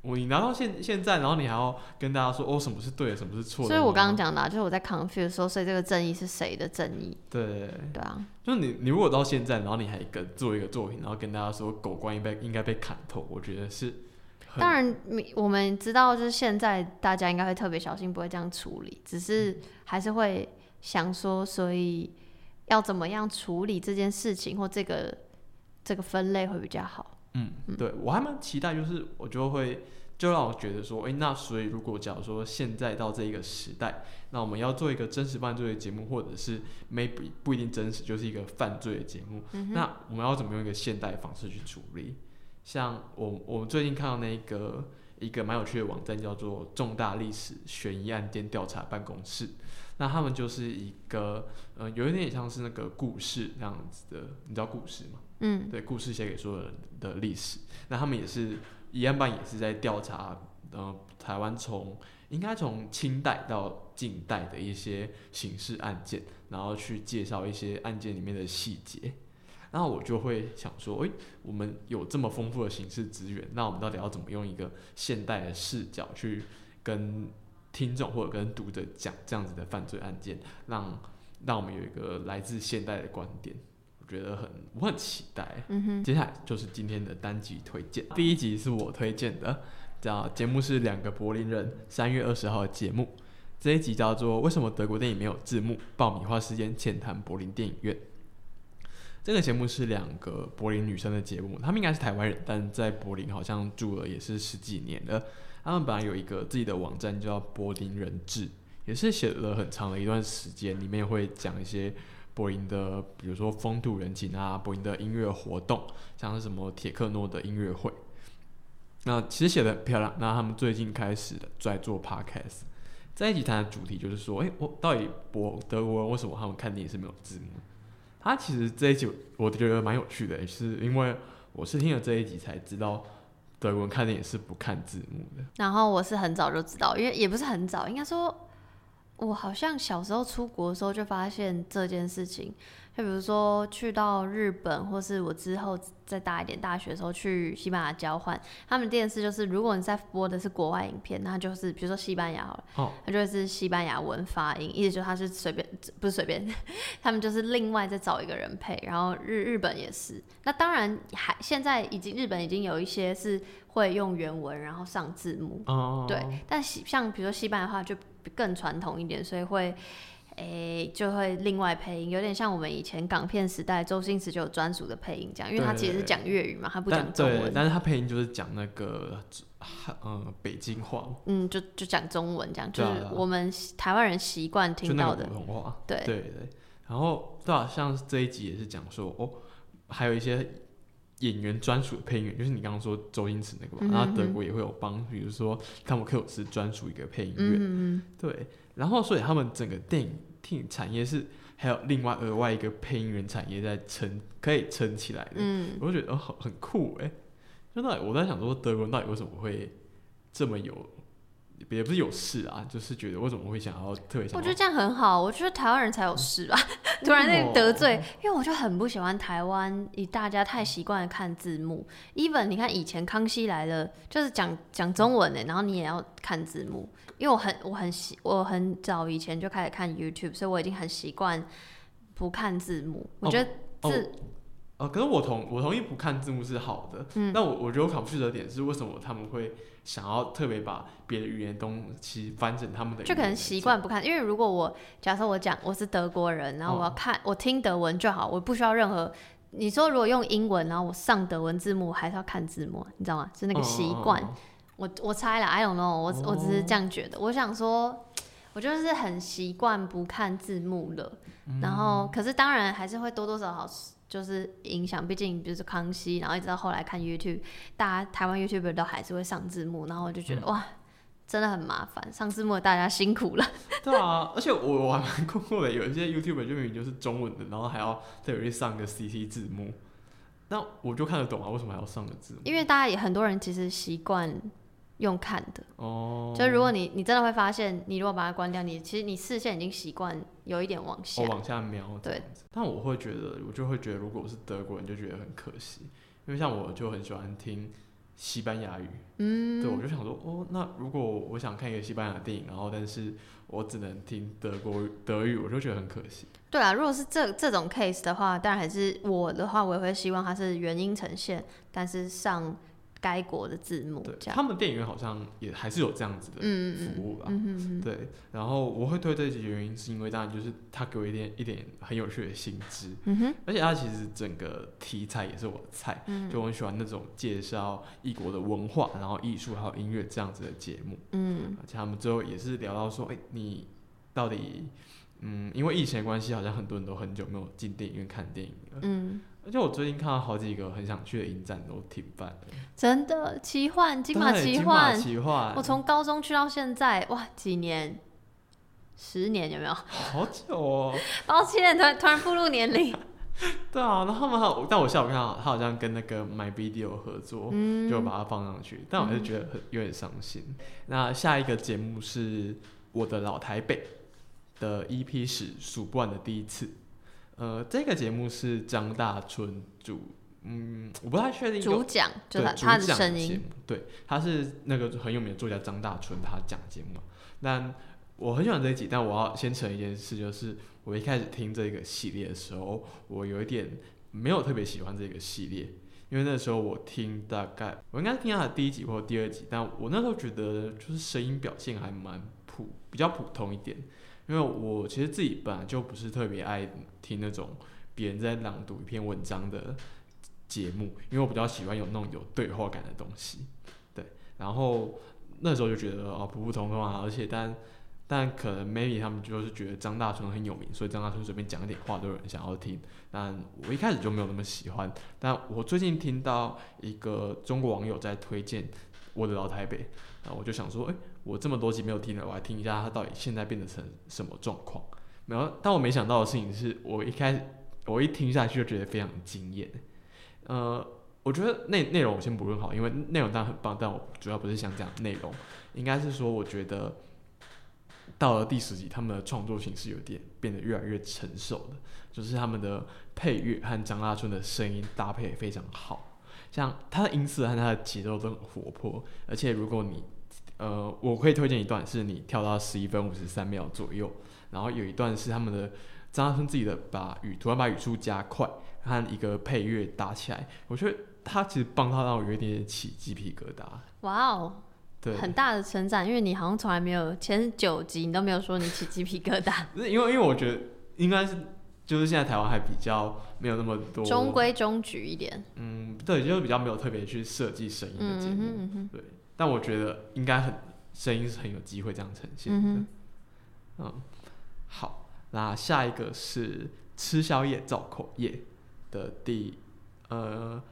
我你拿到现现在，然后你还要跟大家说哦，什么是对的，什么是错的。所以我刚刚讲的、啊，就是我在 confuse 说，所以这个正义是谁的正义？对，对啊，就是你你如果到现在，然后你还跟做一个作品，然后跟大家说狗官应该应该被砍头，我觉得是当然你我们知道，就是现在大家应该会特别小心，不会这样处理，只是还是会想说，所以要怎么样处理这件事情或这个这个分类会比较好。嗯，对我还蛮期待，就是我就会就让我觉得说，诶，那所以如果假如说现在到这一个时代，那我们要做一个真实犯罪的节目，或者是 maybe 不一定真实，就是一个犯罪的节目，那我们要怎么用一个现代方式去处理？像我我们最近看到那个一个蛮有趣的网站，叫做重大历史悬疑案件调查办公室。那他们就是一个，呃，有一点像是那个故事那样子的，你知道故事吗？嗯，对，故事写给所有人的历史。那他们也是疑案办，也是在调查，呃，台湾从应该从清代到近代的一些刑事案件，然后去介绍一些案件里面的细节。然后我就会想说，诶，我们有这么丰富的刑事资源，那我们到底要怎么用一个现代的视角去跟听众或者跟读者讲这样子的犯罪案件，让让我们有一个来自现代的观点？我觉得很，我很期待。嗯哼，接下来就是今天的单集推荐，第一集是我推荐的，叫节目是两个柏林人三月二十号的节目，这一集叫做《为什么德国电影没有字幕？爆米花时间浅谈柏林电影院》。这个节目是两个柏林女生的节目，她们应该是台湾人，但在柏林好像住了也是十几年了。她们本来有一个自己的网站叫柏林人志，也是写了很长的一段时间，里面会讲一些柏林的，比如说风土人情啊，柏林的音乐活动，像是什么铁克诺的音乐会。那其实写的很漂亮。那他们最近开始的在做 podcast，这一集谈的主题就是说，诶，我到底博德国人为什么他们看电影是没有字幕？他其实这一集我觉得蛮有趣的，是因为我是听了这一集才知道，德国人看电影是不看字幕的。然后我是很早就知道，因为也不是很早，应该说，我好像小时候出国的时候就发现这件事情。就比如说去到日本，或是我之后再大一点大学的时候去西班牙交换，他们电视就是如果你在播的是国外影片，那就是比如说西班牙好了，哦它就会是西班牙文发音，意思就是他是随便不是随便，他们就是另外再找一个人配，然后日日本也是，那当然还现在已经日本已经有一些是会用原文然后上字幕，哦，对，但西像比如说西班牙话就更传统一点，所以会。诶、就会另外配音，有点像我们以前港片时代，周星驰就有专属的配音讲，因为他其实是讲粤语嘛，他不，讲中文，但是他配音就是讲那个嗯北京话，嗯，就就讲中文这样，就是我们台湾人习惯听到的普，通话。对对对，然后对啊，像这一集也是讲说哦，还有一些演员专属的配音员，就是你刚刚说周星驰那个嘛，嗯然后德国也会有帮，比如说汤姆克鲁斯专属一个配音员，对，然后所以他们整个电影电影产业是还有另外额外一个配音员产业在撑，可以撑起来的，嗯，我就觉得哦很很酷哎，就到底我在想说德国人到底为什么会这么有。也不是有事啊，就是觉得为什么会想要特别想要我觉得这样很好，我觉得台湾人才有事吧。突然那得罪，因为我就很不喜欢台湾，以大家太习惯看字幕。even 你看以前康熙来了，就是讲讲中文的，然后你也要看字幕。因为我很我很习我很早以前就开始看 YouTube，所以我已经很习惯不看字幕。我觉得哦字、呃，可是我同我同意不看字幕是好的，嗯但我我觉得我 confuse 的点是为什么他们会想要特别把别的语言东西翻成他们的就可能习惯不看，因为如果我假设我讲我是德国人，然后我要看、我听德文就好，我不需要任何。你说如果用英文，然后我上德文字幕，还是要看字幕，你知道吗？是那那个习惯。我我猜了，I don't know，我、我只是这样觉得。我想说，我就是很习惯不看字幕了，然后可是当然还是会多多少少就是影响，毕竟比如说康熙，然后一直到后来看 YouTube，大家台湾 YouTuber 都还是会上字幕，然后我就觉得、哇，真的很麻烦，上字幕的大家辛苦了。对啊，而且我我还蛮困惑的，有一些 YouTuber 就明明就是中文的，然后还要特别去上个 CC 字幕，那我就看得懂啊，为什么还要上个字幕？因为大家也很多人其实习惯用看的，哦，就如果你你真的会发现，你如果把它关掉，你其实你视线已经习惯有一点往下我。往下瞄对，但我会觉得，我就会觉得，如果我是德国人，就觉得很可惜，因为像我就很喜欢听西班牙语。嗯，对，我就想说，哦，那如果我想看一个西班牙电影，然后但是我只能听德国语德语，我就觉得很可惜。对啊，如果是这这种 case 的话，当然还是我的话，我也会希望它是原音呈现，但是上该国的字幕对，他们电影院好像也还是有这样子的服务吧。嗯嗯嗯，对，然后我会推这集的原因是因为当然就是他给我一点一点很有趣的新知，嗯哼，而且他其实整个题材也是我的菜，嗯就我很喜欢那种介绍异国的文化，然后艺术还有音乐这样子的节目。嗯而且他们最后也是聊到说，哎、你到底，嗯，因为疫情的关系，好像很多人都很久没有进电影院看电影了。嗯，而且我最近看到好几个很想去的影展都停办了。真的奇幻，金马奇幻，奇幻，我从高中去到现在，哇，几年？十年有没有？好久哦。抱歉，突然突然步入年龄。对啊，然后他们但我下午看到他好像跟那个 My Video 合作，嗯，就把它放上去，但我还是觉得很有点伤心。那下一个节目是我的老台北的 EP 史数不完的第一次。呃，这个节目是张大春主，嗯，我不太确定主讲就对他主的声音，对，他是那个很有名的作家张大春，他讲节目嘛。但我很喜欢这一集，但我要先承认一件事，就是我一开始听这个系列的时候，我有一点没有特别喜欢这个系列，因为那时候我听大概我应该是听他的第一集或第二集，但我那时候觉得就是声音表现还蛮普，比较普通一点。因为我其实自己本来就不是特别爱听那种别人在朗读一篇文章的节目，因为我比较喜欢有那种有对话感的东西。对，然后那时候就觉得哦普普通通啊，而且但但可能 maybe 他们就是觉得张大春很有名，所以张大春随便讲一点话都有人想要听。但我一开始就没有那么喜欢，但我最近听到一个中国网友在推荐我的老台北，然后我就想说，哎、我这么多集没有听了，我来听一下他到底现在变得成什么状况。没有，但我没想到的事情是我一开始我一听下去就觉得非常惊艳。呃，我觉得内内容我先不论好，因为内容当然很棒，但我主要不是想讲内容，应该是说我觉得到了第十集，他们的创作形式有点变得越来越成熟了，就是他们的配乐和张大春的声音搭配也非常好，像他的音色和他的节奏都很活泼，而且如果你呃，我可以推荐一段，是你跳到十一分五十三秒左右，然后有一段是他们的张大春自己的把语突然把语速加快，和一个配乐搭起来，我觉得他其实帮他让我有一点点起鸡皮疙瘩。哇哦，对，很大的成长，因为你好像从来没有前九集你都没有说你起鸡皮疙瘩，因为因为我觉得应该是就是现在台湾还比较没有那么多中规中矩一点。嗯，对，就是比较没有特别去设计声音的节目，嗯哼嗯哼对。但我觉得应该很声音是很有机会这样呈现的。嗯，嗯，好，那下一个是吃宵夜造口业的第呃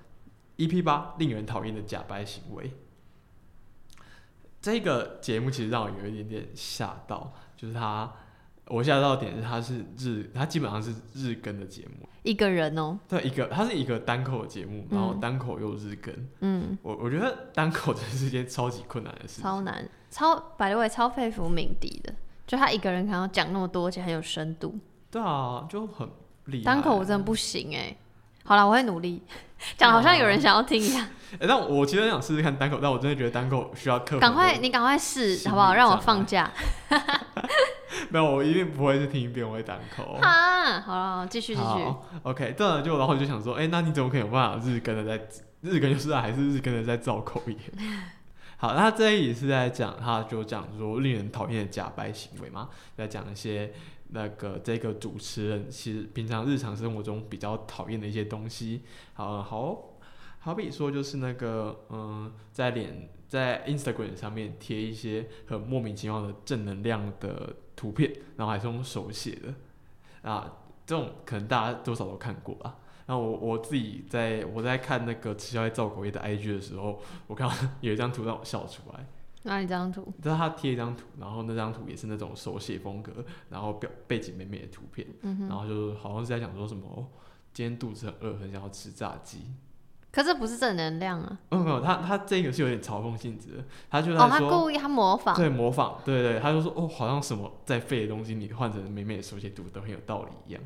EP 八，令人讨厌的假掰行为。这个节目其实让我有一点点吓到，就是它，我吓到点是它是日，它基本上是日更的节目，一个人哦，对，一个它是一个单口的节目，然后嗯单口又日更，嗯，我我觉得单口真是一件超级困难的事情，超难，超百的位超佩服敏迪的，就他一个人可能要讲那么多，而且很有深度。对啊，就很厉害。单口我真的不行哎、好了，我会努力。讲好像有人想要听一样，哎、但我其实很想试试看单口，但我真的觉得单口需要克服。赶快你赶快试好不好？让我放假 没有，我一定不会是听一遍我会单口。啊！好了，继续继续。好，OK，对了，就然后我就想说，哎、那你怎么可以有办法日更的在日更就是还是日更的在造口业？好，那这一也是在讲，他就讲说令人讨厌的假掰行为嘛，在讲一些那个这个主持人其实平常日常生活中比较讨厌的一些东西。好好，好比说就是那个嗯，在脸在 Instagram 上面贴一些很莫名其妙的正能量的图片，然后还是用手写的啊，这种可能大家多少都看过吧。然后我我自己在我在看那个吃宵夜造口业的 IG 的时候，我看到有一张图让我笑出来。哪一张图？就是他贴一张图，然后那张图也是那种手写风格，然后表背景美美的图片，嗯。然后就好像是在讲说什么，哦今天肚子很饿，很想要吃炸鸡。可是不是正能量啊！没有，没有，他他这个是有点嘲讽性质的，他就哦，他在说，故意他模仿。对模仿，对对，他就说哦，好像什么在废的东西，你换成美美的手写读都很有道理一样。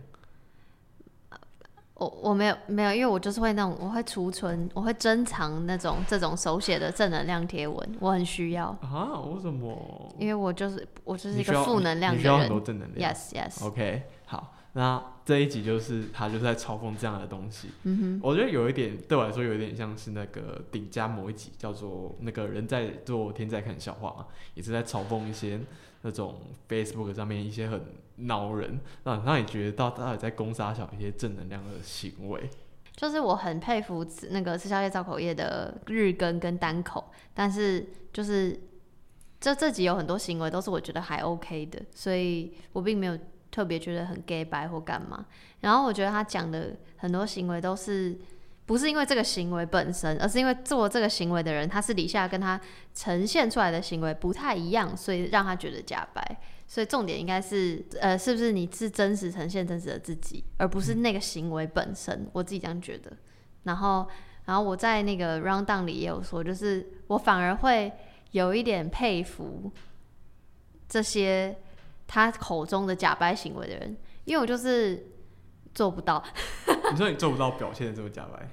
我我没有没有，因为我就是会那种，我会储存，我会珍藏那种这种手写的正能量贴文，我很需要，啊？为什么？因为我就是我就是一个负能量的你需要很多。正能量。Yes yes，OK，好，那这一集就是他就是在嘲讽这样的东西。嗯哼我觉得有一点对我来说有一点像是那个顶家某一集叫做那个人在做天在看笑话嘛，也是在嘲讽一些那种 Facebook 上面一些很恼人，让让你觉得到到底在攻杀小一些正能量的行为。就是我很佩服那个吃宵夜造口业的日更跟单口，但是就是这这集有很多行为都是我觉得还 OK 的，所以我并没有特别觉得很 gay 白或干嘛。然后我觉得他讲的很多行为都是不是因为这个行为本身，而是因为做这个行为的人，他私底下跟他呈现出来的行为不太一样，所以让他觉得假白。所以重点应该是，呃，是不是你是真实呈现真实的自己，而不是那个行为本身。我自己这样觉得。然后，然后我在那个 round down 里也有说，就是我反而会有一点佩服这些他口中的假掰行为的人，因为我就是做不到。你说你做不到表现的这么假白，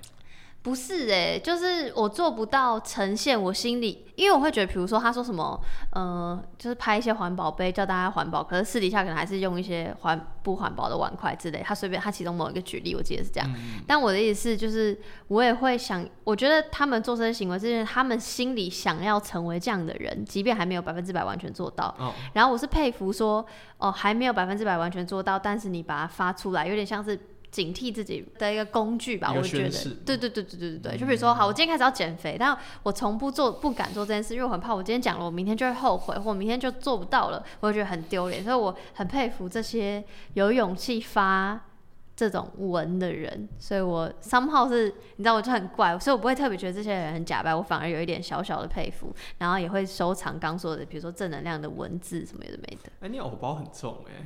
不是诶、就是我做不到呈现我心里，因为我会觉得，比如说他说什么，呃，就是拍一些环保杯叫大家环保，可是私底下可能还是用一些环不环保的碗筷之类，他随便他其中某一个举例，我记得是这样。但我的意思是，就是我也会想，我觉得他们做这些行为，是因为他们心里想要成为这样的人，即便还没有百分之百完全做到。哦，然后我是佩服说，哦，还没有百分之百完全做到，但是你把它发出来，有点像是警惕自己的一个工具吧。我觉得对对对对对对对。就比如说，好，我今天开始要减肥，但我从不做，不敢做这件事，因为我很怕我今天讲了，我明天就会后悔，或我明天就做不到了，我会觉得很丢脸。所以我很佩服这些有勇气发。这种文的人，所以我 somehow 是，你知道，我就很怪，所以我不会特别觉得这些人很假白，我反而有一点小小的佩服，然后也会收藏刚说的，比如说正能量的文字什么有的没的。哎、你偶包很重哎、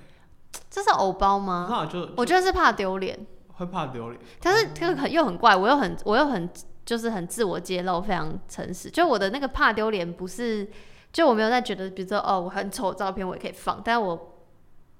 这是偶包吗？那就我觉得是怕丢脸，会怕丢脸。但是这个很又很怪，我又很我又很就是很自我揭露，非常诚实。就我的那个怕丢脸，不是就我没有在觉得，比如说哦我很丑的照片我也可以放，但我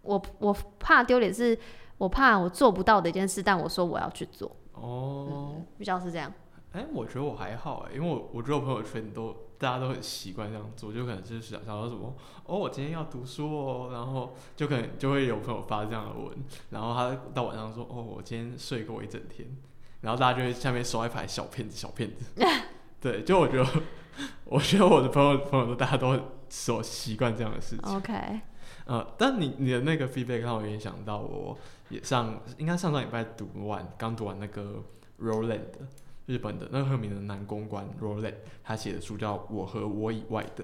我我怕丢脸，是我怕我做不到的一件事，但我说我要去做，哦，比较是这样。哎、我觉得我还好哎、因为我我觉得我朋友圈都大家都很习惯这样做，就可能就是想想到什么哦，我今天要读书哦，然后就可能就会有朋友发这样的文，然后他到晚上说哦，我今天睡过一整天，然后大家就会下面刷一排小骗子小骗子，对，就我觉得 我觉得我的朋友朋友都大家都很所习惯这样的事情。OK，呃，但你你的那个 feedback 让我联想到，我也上应该上上礼拜读完，刚读完那个 Roland 日本的那个很有名的男公关 Roland，他写的书叫《我和我以外的》。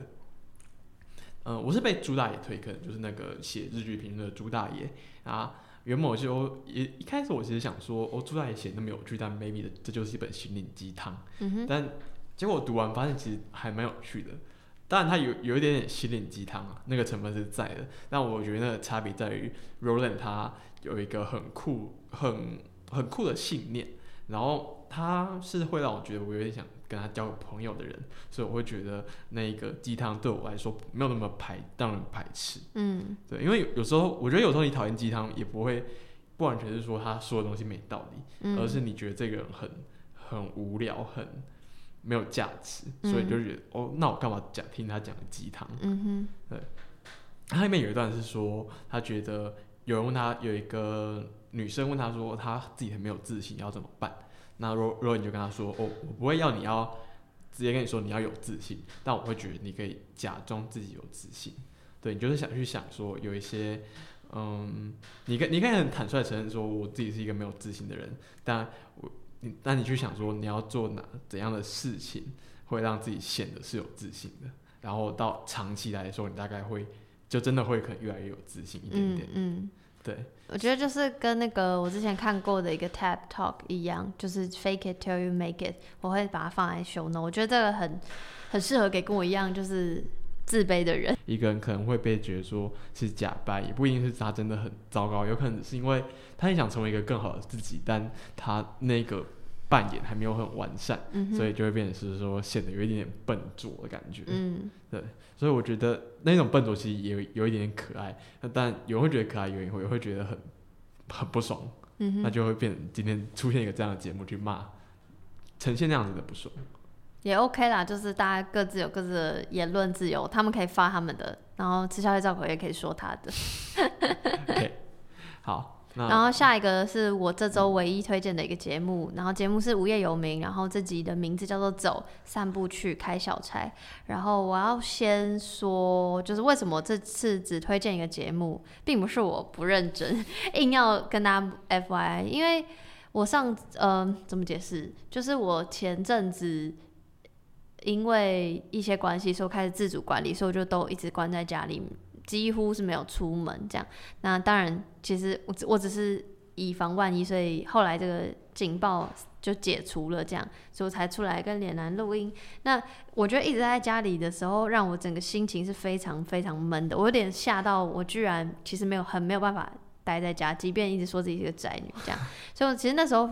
呃，我是被朱大爷推坑，就是那个写日剧评论的朱大爷啊。原本我就也一开始我其实想说，哦，朱大爷写那么有趣，但 maybe 的这就是一本心灵鸡汤。嗯哼，但结果我读完发现其实还蛮有趣的。当然，它有有一点点心灵鸡汤啊，那个成分是在的。但我觉得那个差别在于，Roland 他有一个很酷、很很酷的信念，然后他是会让我觉得我有点想跟他交个朋友的人，所以我会觉得那个鸡汤对我来说没有那么排让人排斥。嗯对，因为有有时候我觉得有时候你讨厌鸡汤也不会不完全是说他说的东西没道理，嗯，而是你觉得这个人很很无聊，很没有价值，所以嗯就觉得、哦，那我干嘛讲听他讲鸡汤？嗯对他里面有一段是说，他觉得有人问他，有一个女生问他说，他自己很没有自信，要怎么办？那若若你就跟他说，哦，我不会要你要直接跟你说你要有自信，但我会觉得你可以假装自己有自信。对你就是想去想说，有一些，嗯，你可你可以很坦率承认说，我自己是一个没有自信的人，但我你但你去想说，你要做哪怎样的事情会让自己显得是有自信的，然后到长期来说，你大概会就真的会可能越来越有自信一点嗯点。嗯。对，我觉得就是跟那个我之前看过的一个 TED Talk 一样，就是 fake it till you make it，我会把它放在 show note。我觉得这个很很适合给跟我一样就是自卑的人。一个人可能会被觉得说是假扮，也不一定是他真的很糟糕，有可能是因为他也想成为一个更好的自己，但他那个扮演还没有很完善，嗯，所以就会变成是说显得有一点点笨拙的感觉。嗯对所以我觉得那种笨拙其实也有有一点点可爱，那但有人会觉得可爱，有人会会觉得很很不爽。嗯哼，那就会变成今天出现一个这样的节目去骂，呈现那样子的不爽。也 OK 啦，就是大家各自有各自的言论自由，他们可以发他们的，然后吃宵夜照口也可以说他的。OK，好，然后下一个是我这周唯一推荐的一个节目，然后节目是无业游民，然后这集的名字叫做《走散步去开小差》。然后我要先说，就是为什么这次只推荐一个节目，并不是我不认真，硬要跟大家 FYI，因为我上呃怎么解释，就是我前阵子。因为一些关系，所以开始自主管理，所以我就都一直关在家里，几乎是没有出门这样。那当然，其实我只我只是以防万一，所以后来这个警报就解除了，这样，所以我才出来跟脸男录音。那我觉得一直在家里的时候，让我整个心情是非常非常闷的，我有点吓到，我居然其实没有很没有办法待在家，即便一直说自己是个宅女这样。所以其实那时候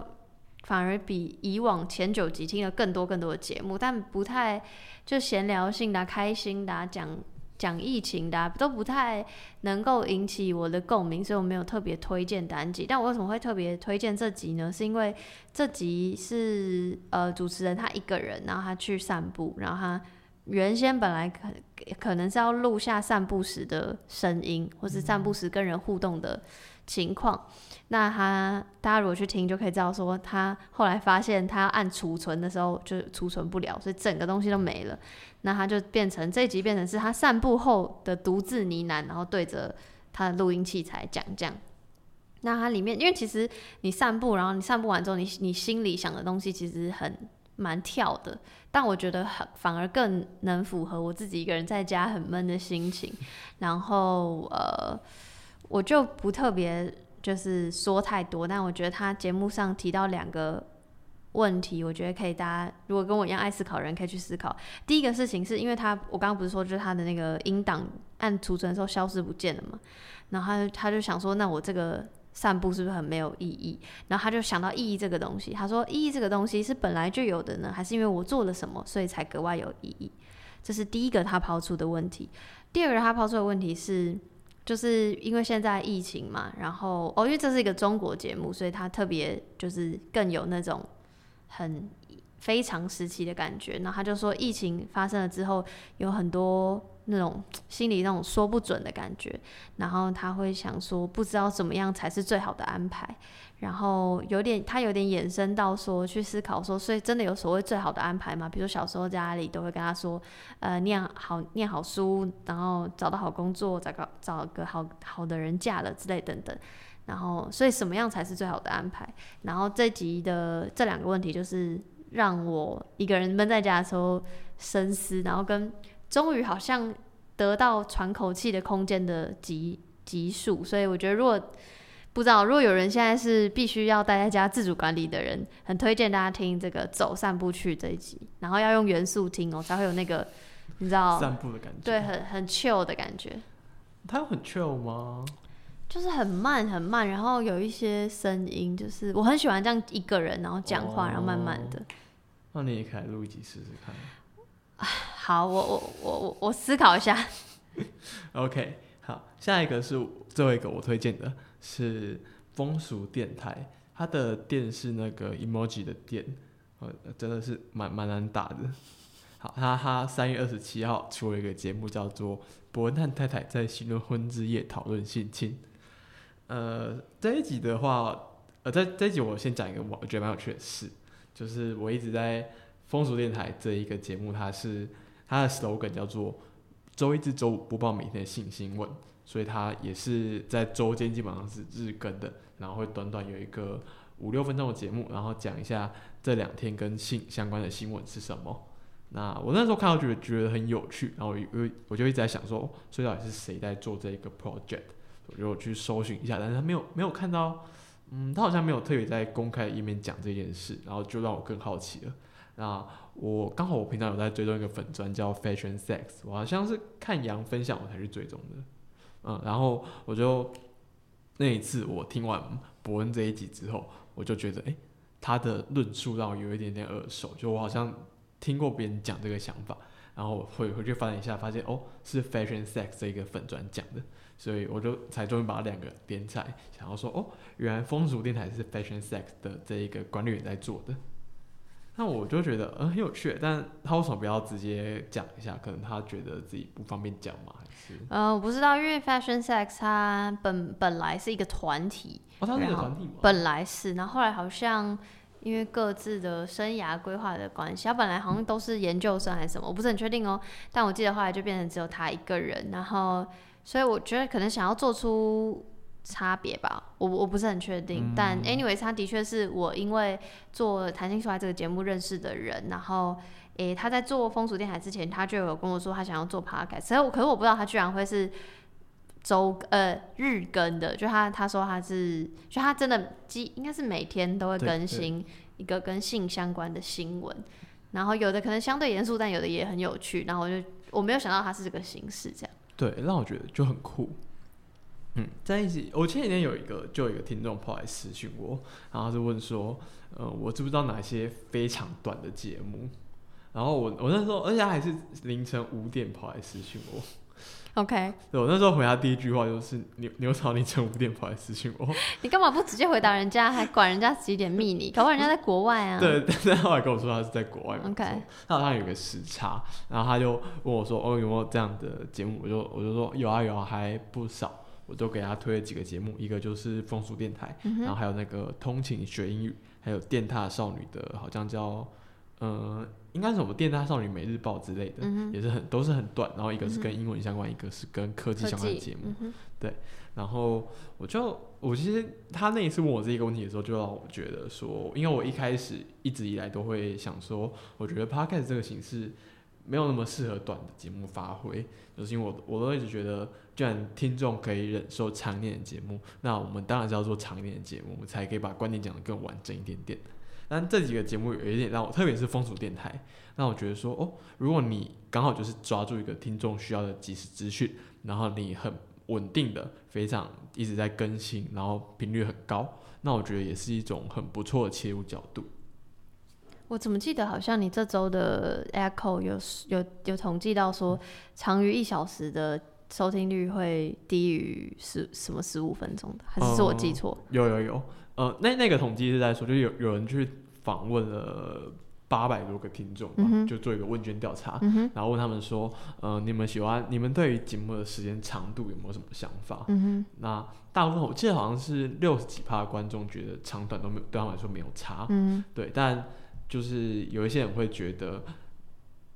反而比以往前九集听了更多更多的节目，但不太就闲聊性的、开心的、讲讲疫情的、都不太能够引起我的共鸣，所以我没有特别推荐单集。但我为什么会特别推荐这集呢？是因为这集是呃主持人他一个人，然后他去散步，然后他原先本来可可能是要录下散步时的声音，或是散步时跟人互动的情况。那他大家如果去听，就可以知道说，他后来发现他按储存的时候就储存不了，所以整个东西都没了。那他就变成这一集变成是他散步后的独自呢喃，然后对着他的录音器材讲这样。那它里面，因为其实你散步，然后你散步完之后，你你心里想的东西其实很蛮跳的，但我觉得很反而更能符合我自己一个人在家很闷的心情。然后呃，我就不特别就是说太多，但我觉得他节目上提到两个问题，我觉得可以大家如果跟我一样爱思考的人可以去思考。第一个事情是因为他，我刚刚不是说就是他的那个音档按储存的时候消失不见了嘛，然后他就他就想说，那我这个散步是不是很没有意义？然后他就想到意义这个东西，他说意义这个东西是本来就有的呢，还是因为我做了什么，所以才格外有意义？这是第一个他抛出的问题。第二个他抛出的问题是，就是因为现在疫情嘛，然后哦，因为这是一个中国节目，所以他特别就是更有那种很非常时期的感觉。然后他就说，疫情发生了之后，有很多那种心里那种说不准的感觉，然后他会想说，不知道怎么样才是最好的安排。然后有点，他有点衍生到说，去思考说，所以真的有所谓最好的安排吗？比如小时候家里都会跟他说，呃，念好念好书，然后找到好工作，找个找个好好的人嫁了之类等等。然后，所以什么样才是最好的安排？然后这集的这两个问题，就是让我一个人闷在家的时候深思，然后跟终于好像得到喘口气的空间的集集数。所以我觉得，如果不知道，如果有人现在是必须要待在家自主管理的人，很推荐大家听这个走散步去这一集，然后要用元素听哦，才会有那个你知道，散步的感觉。对，很很 chill 的感觉，它有很 chill 吗？就是很慢很慢，然后有一些声音，就是我很喜欢这样一个人然后讲话，然后慢慢的。那你也可以来录一集试试看。好，我我我我我思考一下。OK，好，下一个是最后一个我推荐的是风俗电台，它的店是那个 emoji 的店，呃，真的是蛮蛮难打的。好，他他三月二十七号出了一个节目，叫做《伯恩和太太在新婚婚之夜讨论性侵》。呃，这一集的话，呃，在这一集我先讲一个我我觉得蛮有趣的事，就是我一直在风俗电台这一个节目，它是它的 slogan 叫做周一至周五播报每天的性新闻，所以它也是在周间基本上是日更的，然后会短短有一个五六分钟的节目，然后讲一下这两天跟性相关的新闻是什么。那我那时候看到觉得觉得很有趣，然后我我就一直在想说，所以到底是谁在做这个 project？我就去搜寻一下，但是他没有没有看到，嗯，他好像没有特别在公开的页面讲这件事，然后就让我更好奇了。那我刚好我平常有在追踪一个粉专叫 Fashion Sex，我好像是看杨分享我才去追踪的，嗯，然后我就那一次我听完伯恩这一集之后，我就觉得，诶，他的论述让我有一点点耳熟，就我好像听过别人讲这个想法。然后我回回去翻了一下，发现哦是 Fashion Sex 这一个粉专讲的，所以我就才终于把两个连起来，想要说哦，原来风俗电台是 Fashion Sex 的这一个管理员在做的。那我就觉得嗯很有趣，但他为什么不要直接讲一下？可能他觉得自己不方便讲嘛，还是？呃，我不知道，因为 Fashion Sex 它本本来是一个团体，哦，他是一个团体吗？本来是，然后后来好像因为各自的生涯规划的关系，他本来好像都是研究生还是什么，我不是很确定哦。但我记得后来就变成只有他一个人，然后所以我觉得可能想要做出差别吧，我我不是很确定。但 anyways，他的确是我因为做《谈性出来》这个节目认识的人，然后。诶，他在做风俗电台之前，他就有跟我说他想要做 podcast，所以我可是我不知道他居然会是周呃日更的，就他他说他是，就他真的基应该是每天都会更新一个跟性相关的新闻，然后有的可能相对严肃，但有的也很有趣，然后我就我没有想到他是这个形式这样。对，让我觉得就很酷。嗯，在一起，我前几天有一个就有一个听众跑来私讯我，然后他就问说，呃，我知不知道哪些非常短的节目？然后我我那时候，而且他还是凌晨五点跑来私讯我，OK，对我那时候回答第一句话就是你你为什么凌晨五点跑来私信我？你干嘛不直接回答人家，还管人家几点密你？搞不好人家在国外啊。对，但是他后来跟我说他是在国外嘛 OK 他好像有个时差，然后他就问我说：“哦，有没有这样的节目？”我就我就说有啊有啊，还不少。我都给他推了几个节目，一个就是风俗电台，嗯然后还有那个通勤学英语，还有电踏少女的，好像叫呃，应该是我们电踏少女每日报之类的，嗯，也是很都是很短。然后一个是跟英文相关，一个是跟科技相关的节目。嗯哼，然后我就我其实他那一次问我这个问题的时候，就让我觉得说，因为我一开始一直以来都会想说，我觉得 podcast 这个形式没有那么适合短的节目发挥，就是因为我我都一直觉得，既然听众可以忍受长一点的节目，那我们当然是要做长一点的节目，才可以把观点讲得更完整一点点。但这几个节目有一点让我，特别是风俗电台，让我觉得说，哦，如果你刚好就是抓住一个听众需要的即时资讯，然后你很稳定的、非常一直在更新，然后频率很高，那我觉得也是一种很不错的切入角度。我怎么记得好像你这周的 Echo 有有有统计到说，长于一小时的收听率会低于十什么十五分钟的，还是是我记错？有有有，呃，那那个统计是在说，就有有人去访问了八百多个听众嘛，嗯就做一个问卷调查，嗯，然后问他们说，呃，你们喜欢，你们对于节目的时间长度有没有什么想法？嗯那大部分我记得好像是六十几趴的观众觉得长短都没有对他们来说没有差，嗯对，但就是有一些人会觉得，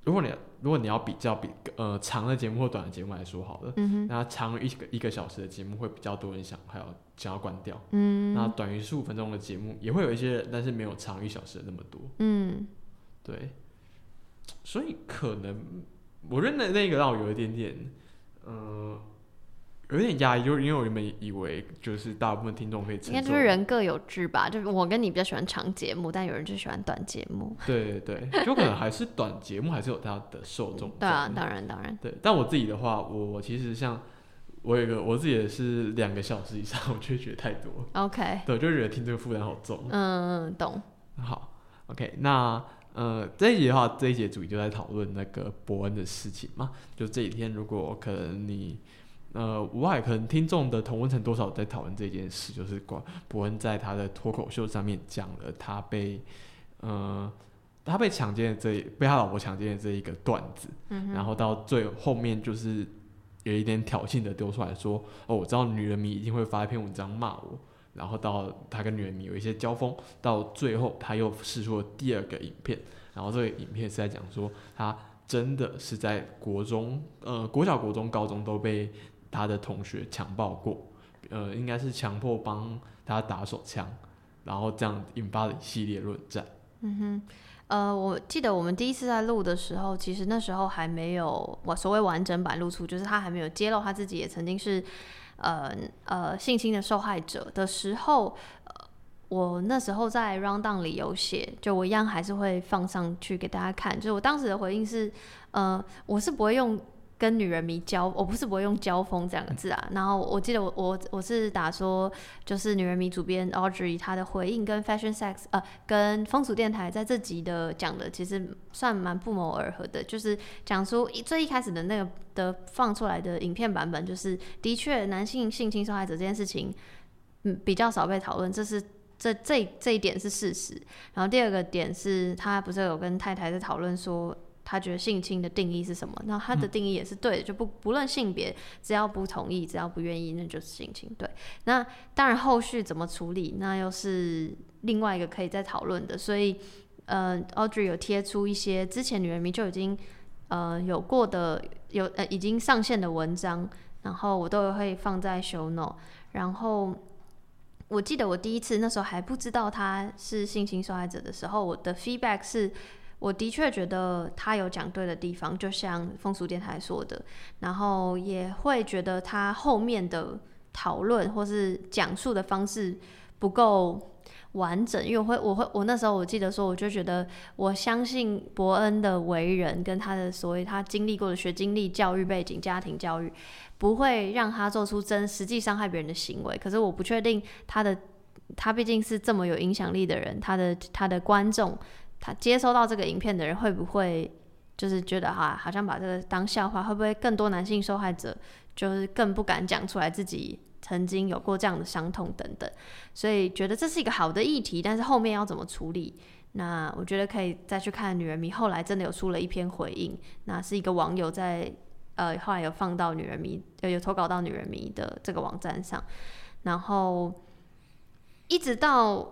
如果你如果你要比较比呃长的节目或短的节目来说好了，嗯，那长于一个一个小时的节目会比较多人想还要想要关掉，嗯，那短于十五分钟的节目也会有一些人，但是没有长于一小时的那么多，嗯，对，所以可能我认为那个让我有一点点，呃。有点压抑，就是因为我原本以为就是大部分听众可以承受应该就是人各有志吧。就是我跟你比较喜欢长节目，但有人就喜欢短节目。对对对，就可能还是短节目还是有它的受众在。对啊，当然当然，对，但我自己的话，我我其实像我有一个我自己也是两个小时以上，我就会觉得太多。OK，对，我就觉得听这个负担好重。嗯，懂。好，OK，那呃这一集的话，这一节主题就在讨论那个伯恩的事情嘛。就这几天，如果可能你呃无外可能听众的同温层多少在讨论这件事，就是关伯恩在他的脱口秀上面讲了他被呃他被强奸的这一被他老婆强奸的这一个段子。嗯哼，然后到最后面就是有一点挑衅的丢出来说，哦，我知道女人迷一定会发一篇文章骂我，然后到他跟女人迷有一些交锋，到最后他又试出了第二个影片，然后这个影片是在讲说他真的是在国中，呃，国小、国中、高中都被他的同学强暴过，呃，应该是强迫帮他打手枪，然后这样引发了一系列论战。嗯哼，呃，我记得我们第一次在录的时候，其实那时候还没有我所谓完整版露出，就是他还没有揭露他自己也曾经是呃呃性侵的受害者的时候，呃，我那时候在 round down 里有写，就我一样还是会放上去给大家看。就是我当时的回应是，呃，我是不会用跟女人迷交，我不是不会用交锋这两个字啊。然后我记得我我我是打说，就是女人迷主编 Audrey 她的回应跟 Fashion Sex 呃跟风俗电台在这集的讲的，其实算蛮不谋而合的。就是讲出最一开始的那个的放出来的影片版本，就是的确男性性侵受害者这件事情，嗯比较少被讨论，这是这这这一点是事实。然后第二个点是他不是有跟太太在讨论说。他觉得性侵的定义是什么？那他的定义也是对的，就不不论性别，只要不同意，只要不愿意，那就是性侵。对，那当然后续怎么处理，那又是另外一个可以再讨论的。所以，呃，Audrey 有贴出一些之前女人迷就已经呃有过的有呃已经上线的文章，然后我都会放在 show note。然后我记得我第一次那时候还不知道他是性侵受害者的时候，我的 feedback 是。我的确觉得他有讲对的地方，就像风俗电台说的，然后也会觉得他后面的讨论或是讲述的方式不够完整，因为我会我会我那时候我记得说，我就觉得我相信伯恩的为人跟他的所谓他经历过的学经历、教育背景、家庭教育，不会让他做出真实际伤害别人的行为。可是我不确定他的他毕竟是这么有影响力的人，他的他的观众。他接收到这个影片的人会不会就是觉得哈，好像把这个当笑话？会不会更多男性受害者就是更不敢讲出来自己曾经有过这样的伤痛等等？所以觉得这是一个好的议题，但是后面要怎么处理？那我觉得可以再去看女人迷后来真的有出了一篇回应，那是一个网友在呃后来有放到女人迷呃有投稿到女人迷的这个网站上，然后一直到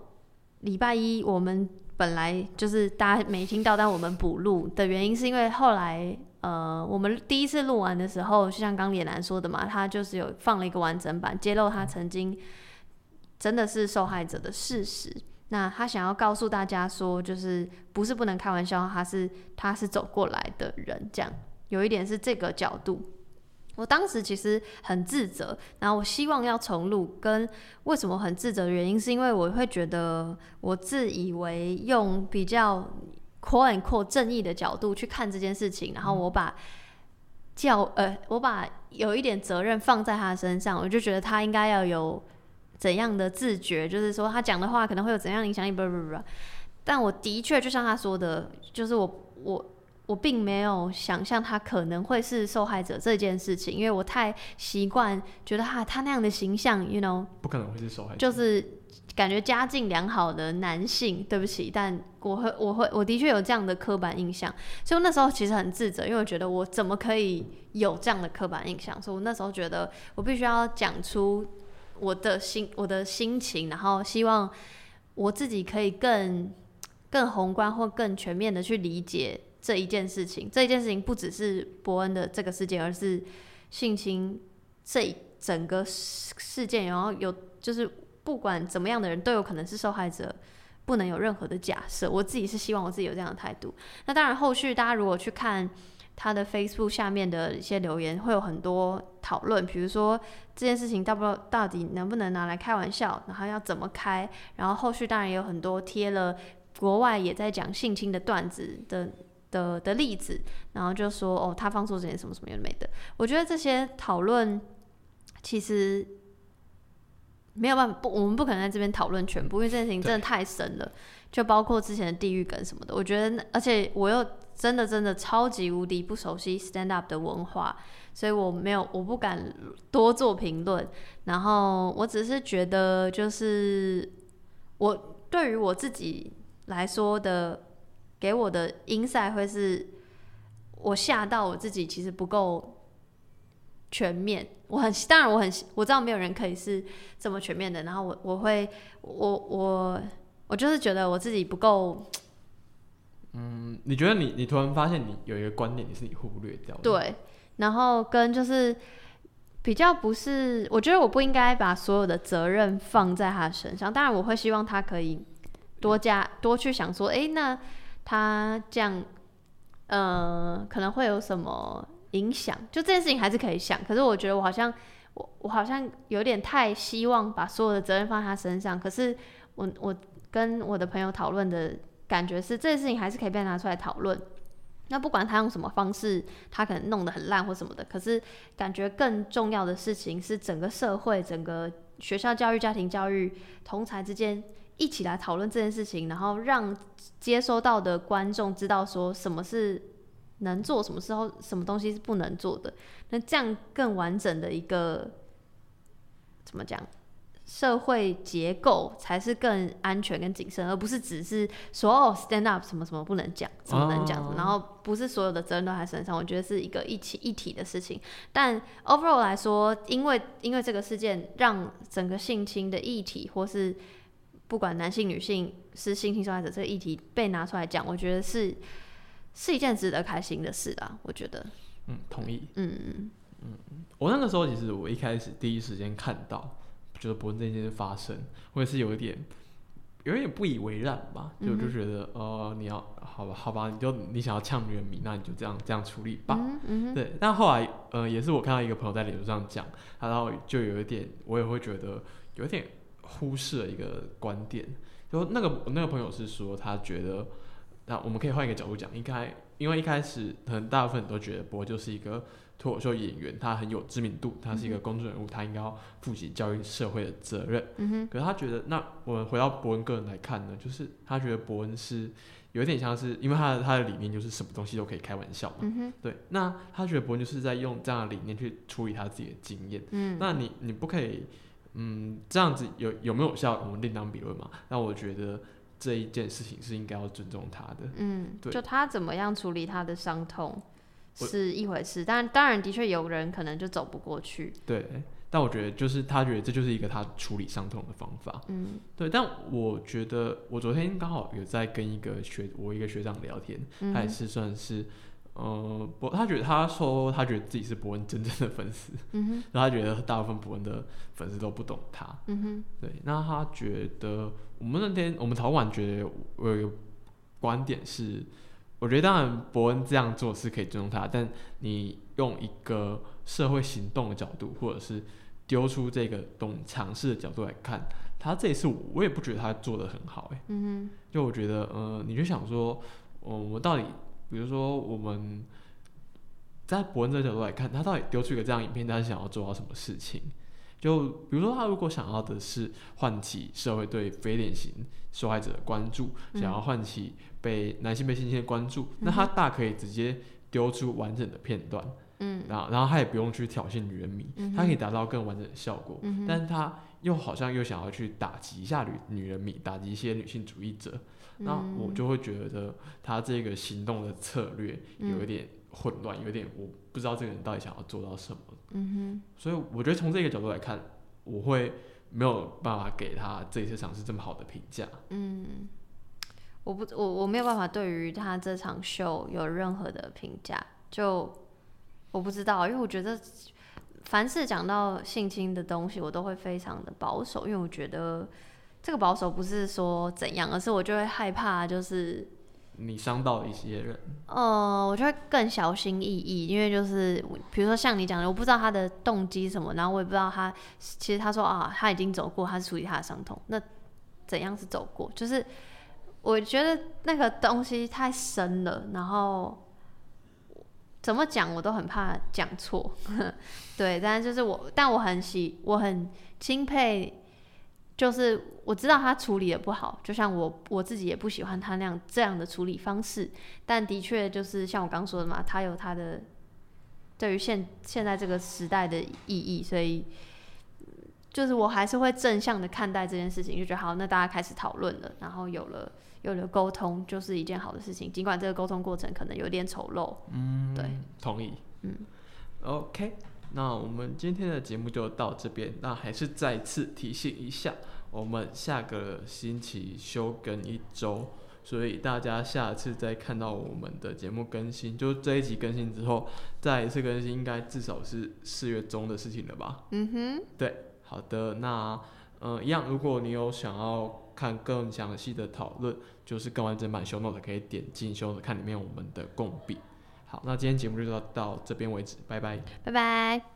礼拜一我们。本来就是大家没听到，但我们补录的原因是因为后来，呃，我们第一次录完的时候，就像刚脸男说的嘛，他就是有放了一个完整版，揭露他曾经真的是受害者的事实。那他想要告诉大家说，就是不是不能开玩笑，他是他是走过来的人，这样有一点是这个角度。我当时其实很自责，然后我希望要重录。跟为什么很自责的原因，是因为我会觉得我自以为用比较 “quote unquote” 正义的角度去看这件事情，然后我把教呃，我把有一点责任放在他身上，我就觉得他应该要有怎样的自觉，就是说他讲的话可能会有怎样影响力，不不不不。但我的确就像他说的，就是我我。我并没有想象他可能会是受害者这件事情，因为我太习惯觉得哈他那样的形象，you know，不可能会是受害者，就是感觉家境良好的男性。对不起，但我会我会我的确有这样的刻板印象，所以我那时候其实很自责，因为我觉得我怎么可以有这样的刻板印象？所以我那时候觉得我必须要讲出我的心我的心情，然后希望我自己可以更更宏观或更全面的去理解。这一件事情，这一件事情不只是伯恩的这个事件，而是性侵这整个事件，然后有就是不管怎么样的人都有可能是受害者，不能有任何的假设。我自己是希望我自己有这样的态度。那当然，后续大家如果去看他的 Facebook 下面的一些留言，会有很多讨论，比如说这件事情到不到底能不能拿来开玩笑，然后要怎么开，然后后续当然也有很多贴了国外也在讲性侵的段子的。的的例子，然后就说哦，他放错这些什么什么有没的。我觉得这些讨论其实没有办法，不，我们不可能在这边讨论全部，因为这件事情真的太深了，就包括之前的地狱梗什么的。我觉得，而且我又真的真的超级无敌不熟悉 stand up 的文化，所以我没有，我不敢多做评论。然后我只是觉得，就是我对于我自己来说的。给我的 insight 会是，我吓到我自己，其实不够全面。我很当然我很我知道没有人可以是这么全面的。然后我我会我我我就是觉得我自己不够。嗯，你觉得你你突然发现你有一个观点，你是你忽略掉？对，然后跟就是比较不是，我觉得我不应该把所有的责任放在他身上。当然我会希望他可以多加多去想说，哎，那。他这样，呃，可能会有什么影响？就这件事情还是可以想，可是我觉得我好像，我我好像有点太希望把所有的责任放在他身上。可是我我跟我的朋友讨论的感觉是，这件事情还是可以被拿出来讨论。那不管他用什么方式，他可能弄得很烂或什么的，可是感觉更重要的事情是整个社会、整个学校教育、家庭教育、同才之间一起来讨论这件事情，然后让接收到的观众知道说什么是能做，什么时候什么东西是不能做的。那这样更完整的一个怎么讲？社会结构才是更安全跟谨慎，而不是只是说哦 stand up 什么什么不能讲，什么能讲，然后不是所有的责任都在身上。我觉得是一个一起一体的事情。但 overall 来说，因为因为这个事件让整个性侵的议题，或是不管男性女性是性侵受害者这个议题被拿出来讲，我觉得是是一件值得开心的事啊。我觉得，嗯，同意。嗯嗯嗯，我那个时候其实我一开始第一时间看到。觉得不问这件事发生，我也是有一点，有一点不以为然吧，就就觉得，呃，你要好吧，好吧，你就你想要呛女人迷，那你就这样这样处理吧。嗯嗯对，但后来，呃，也是我看到一个朋友在脸书上讲，然后就有一点，我也会觉得有点忽视了一个观点，就那个那个朋友是说，他觉得，那我们可以换一个角度讲，应该因为一开始可能大部分人都觉得博就是一个。脱口秀演员，他很有知名度，他是一个公众人物，他应该要负起教育社会的责任。嗯哼。可是他觉得，那我们回到伯恩个人来看呢，就是他觉得伯恩是有点像是，因为他的他的理念就是什么东西都可以开玩笑嘛。嗯哼。对，那他觉得伯恩就是在用这样的理念去处理他自己的经验。嗯。那你你不可以，嗯，这样子有有没有效？我们另当别论嘛。那我觉得这一件事情是应该要尊重他的。嗯。对。就他怎么样处理他的伤痛？是一回事，但当然的确有人可能就走不过去。对，但我觉得就是他觉得这就是一个他处理伤痛的方法。嗯，对，但我觉得我昨天刚好有在跟一个学我一个学长聊天，他也是算是呃，博他觉得他说他觉得自己是伯恩真正的粉丝，嗯哼，然后他觉得大部分伯恩的粉丝都不懂他，嗯哼，对，那他觉得我们那天我们讨论完，觉得我有一个观点是。我觉得当然，伯恩这样做是可以尊重他，但你用一个社会行动的角度，或者是丢出这个懂尝试的角度来看，他这一次我也不觉得他做的很好，哎，嗯哼，就我觉得，呃，你就想说，我我到底，比如说我们在博恩这角度来看，他到底丢出一个这样影片，他是想要做到什么事情？就比如说，他如果想要的是唤起社会对非典型受害者的关注，想要唤起被男性被性侵的关注，那他大可以直接丢出完整的片段，嗯，然后然后他也不用去挑衅女人迷，他可以达到更完整的效果，嗯，但是他又好像又想要去打击一下女女人迷，打击一些女性主义者，那我就会觉得他这个行动的策略有一点混乱，有点我不知道这个人到底想要做到什么。嗯哼，所以我觉得从这个角度来看，我会没有办法给他这一次尝试这么好的评价。嗯，我不，我我没有办法对于他这场秀有任何的评价。就我不知道，因为我觉得凡是讲到性侵的东西，我都会非常的保守，因为我觉得这个保守不是说怎样，而是我就会害怕，就是。你伤到一些人，呃，我就会更小心翼翼，因为就是比如说像你讲的，我不知道他的动机什么，然后我也不知道他其实他说啊，他已经走过，他是处理他的伤痛，那怎样是走过？就是我觉得那个东西太深了，然后怎么讲我都很怕讲错，对，但是就是我，但我很喜，我很钦佩。就是我知道他处理的不好，就像我我自己也不喜欢他那样这样的处理方式。但的确就是像我刚说的嘛，他有他的对于现现在这个时代的意义，所以就是我还是会正向的看待这件事情，就觉得好，那大家开始讨论了，然后有了有了沟通，就是一件好的事情。尽管这个沟通过程可能有点丑陋，嗯，对，同意，嗯，OK。那我们今天的节目就到这边。那还是再次提醒一下，我们下个星期休更一周，所以大家下次再看到我们的节目更新，就这一集更新之后，再一次更新，应该至少是四月中的事情了吧？嗯哼，对，好的。那嗯，一样，如果你有想要看更详细的讨论，就是更完整版 show note，可以点进修 note 看里面我们的共笔。好，那今天节目就到到这边为止，拜拜，拜拜。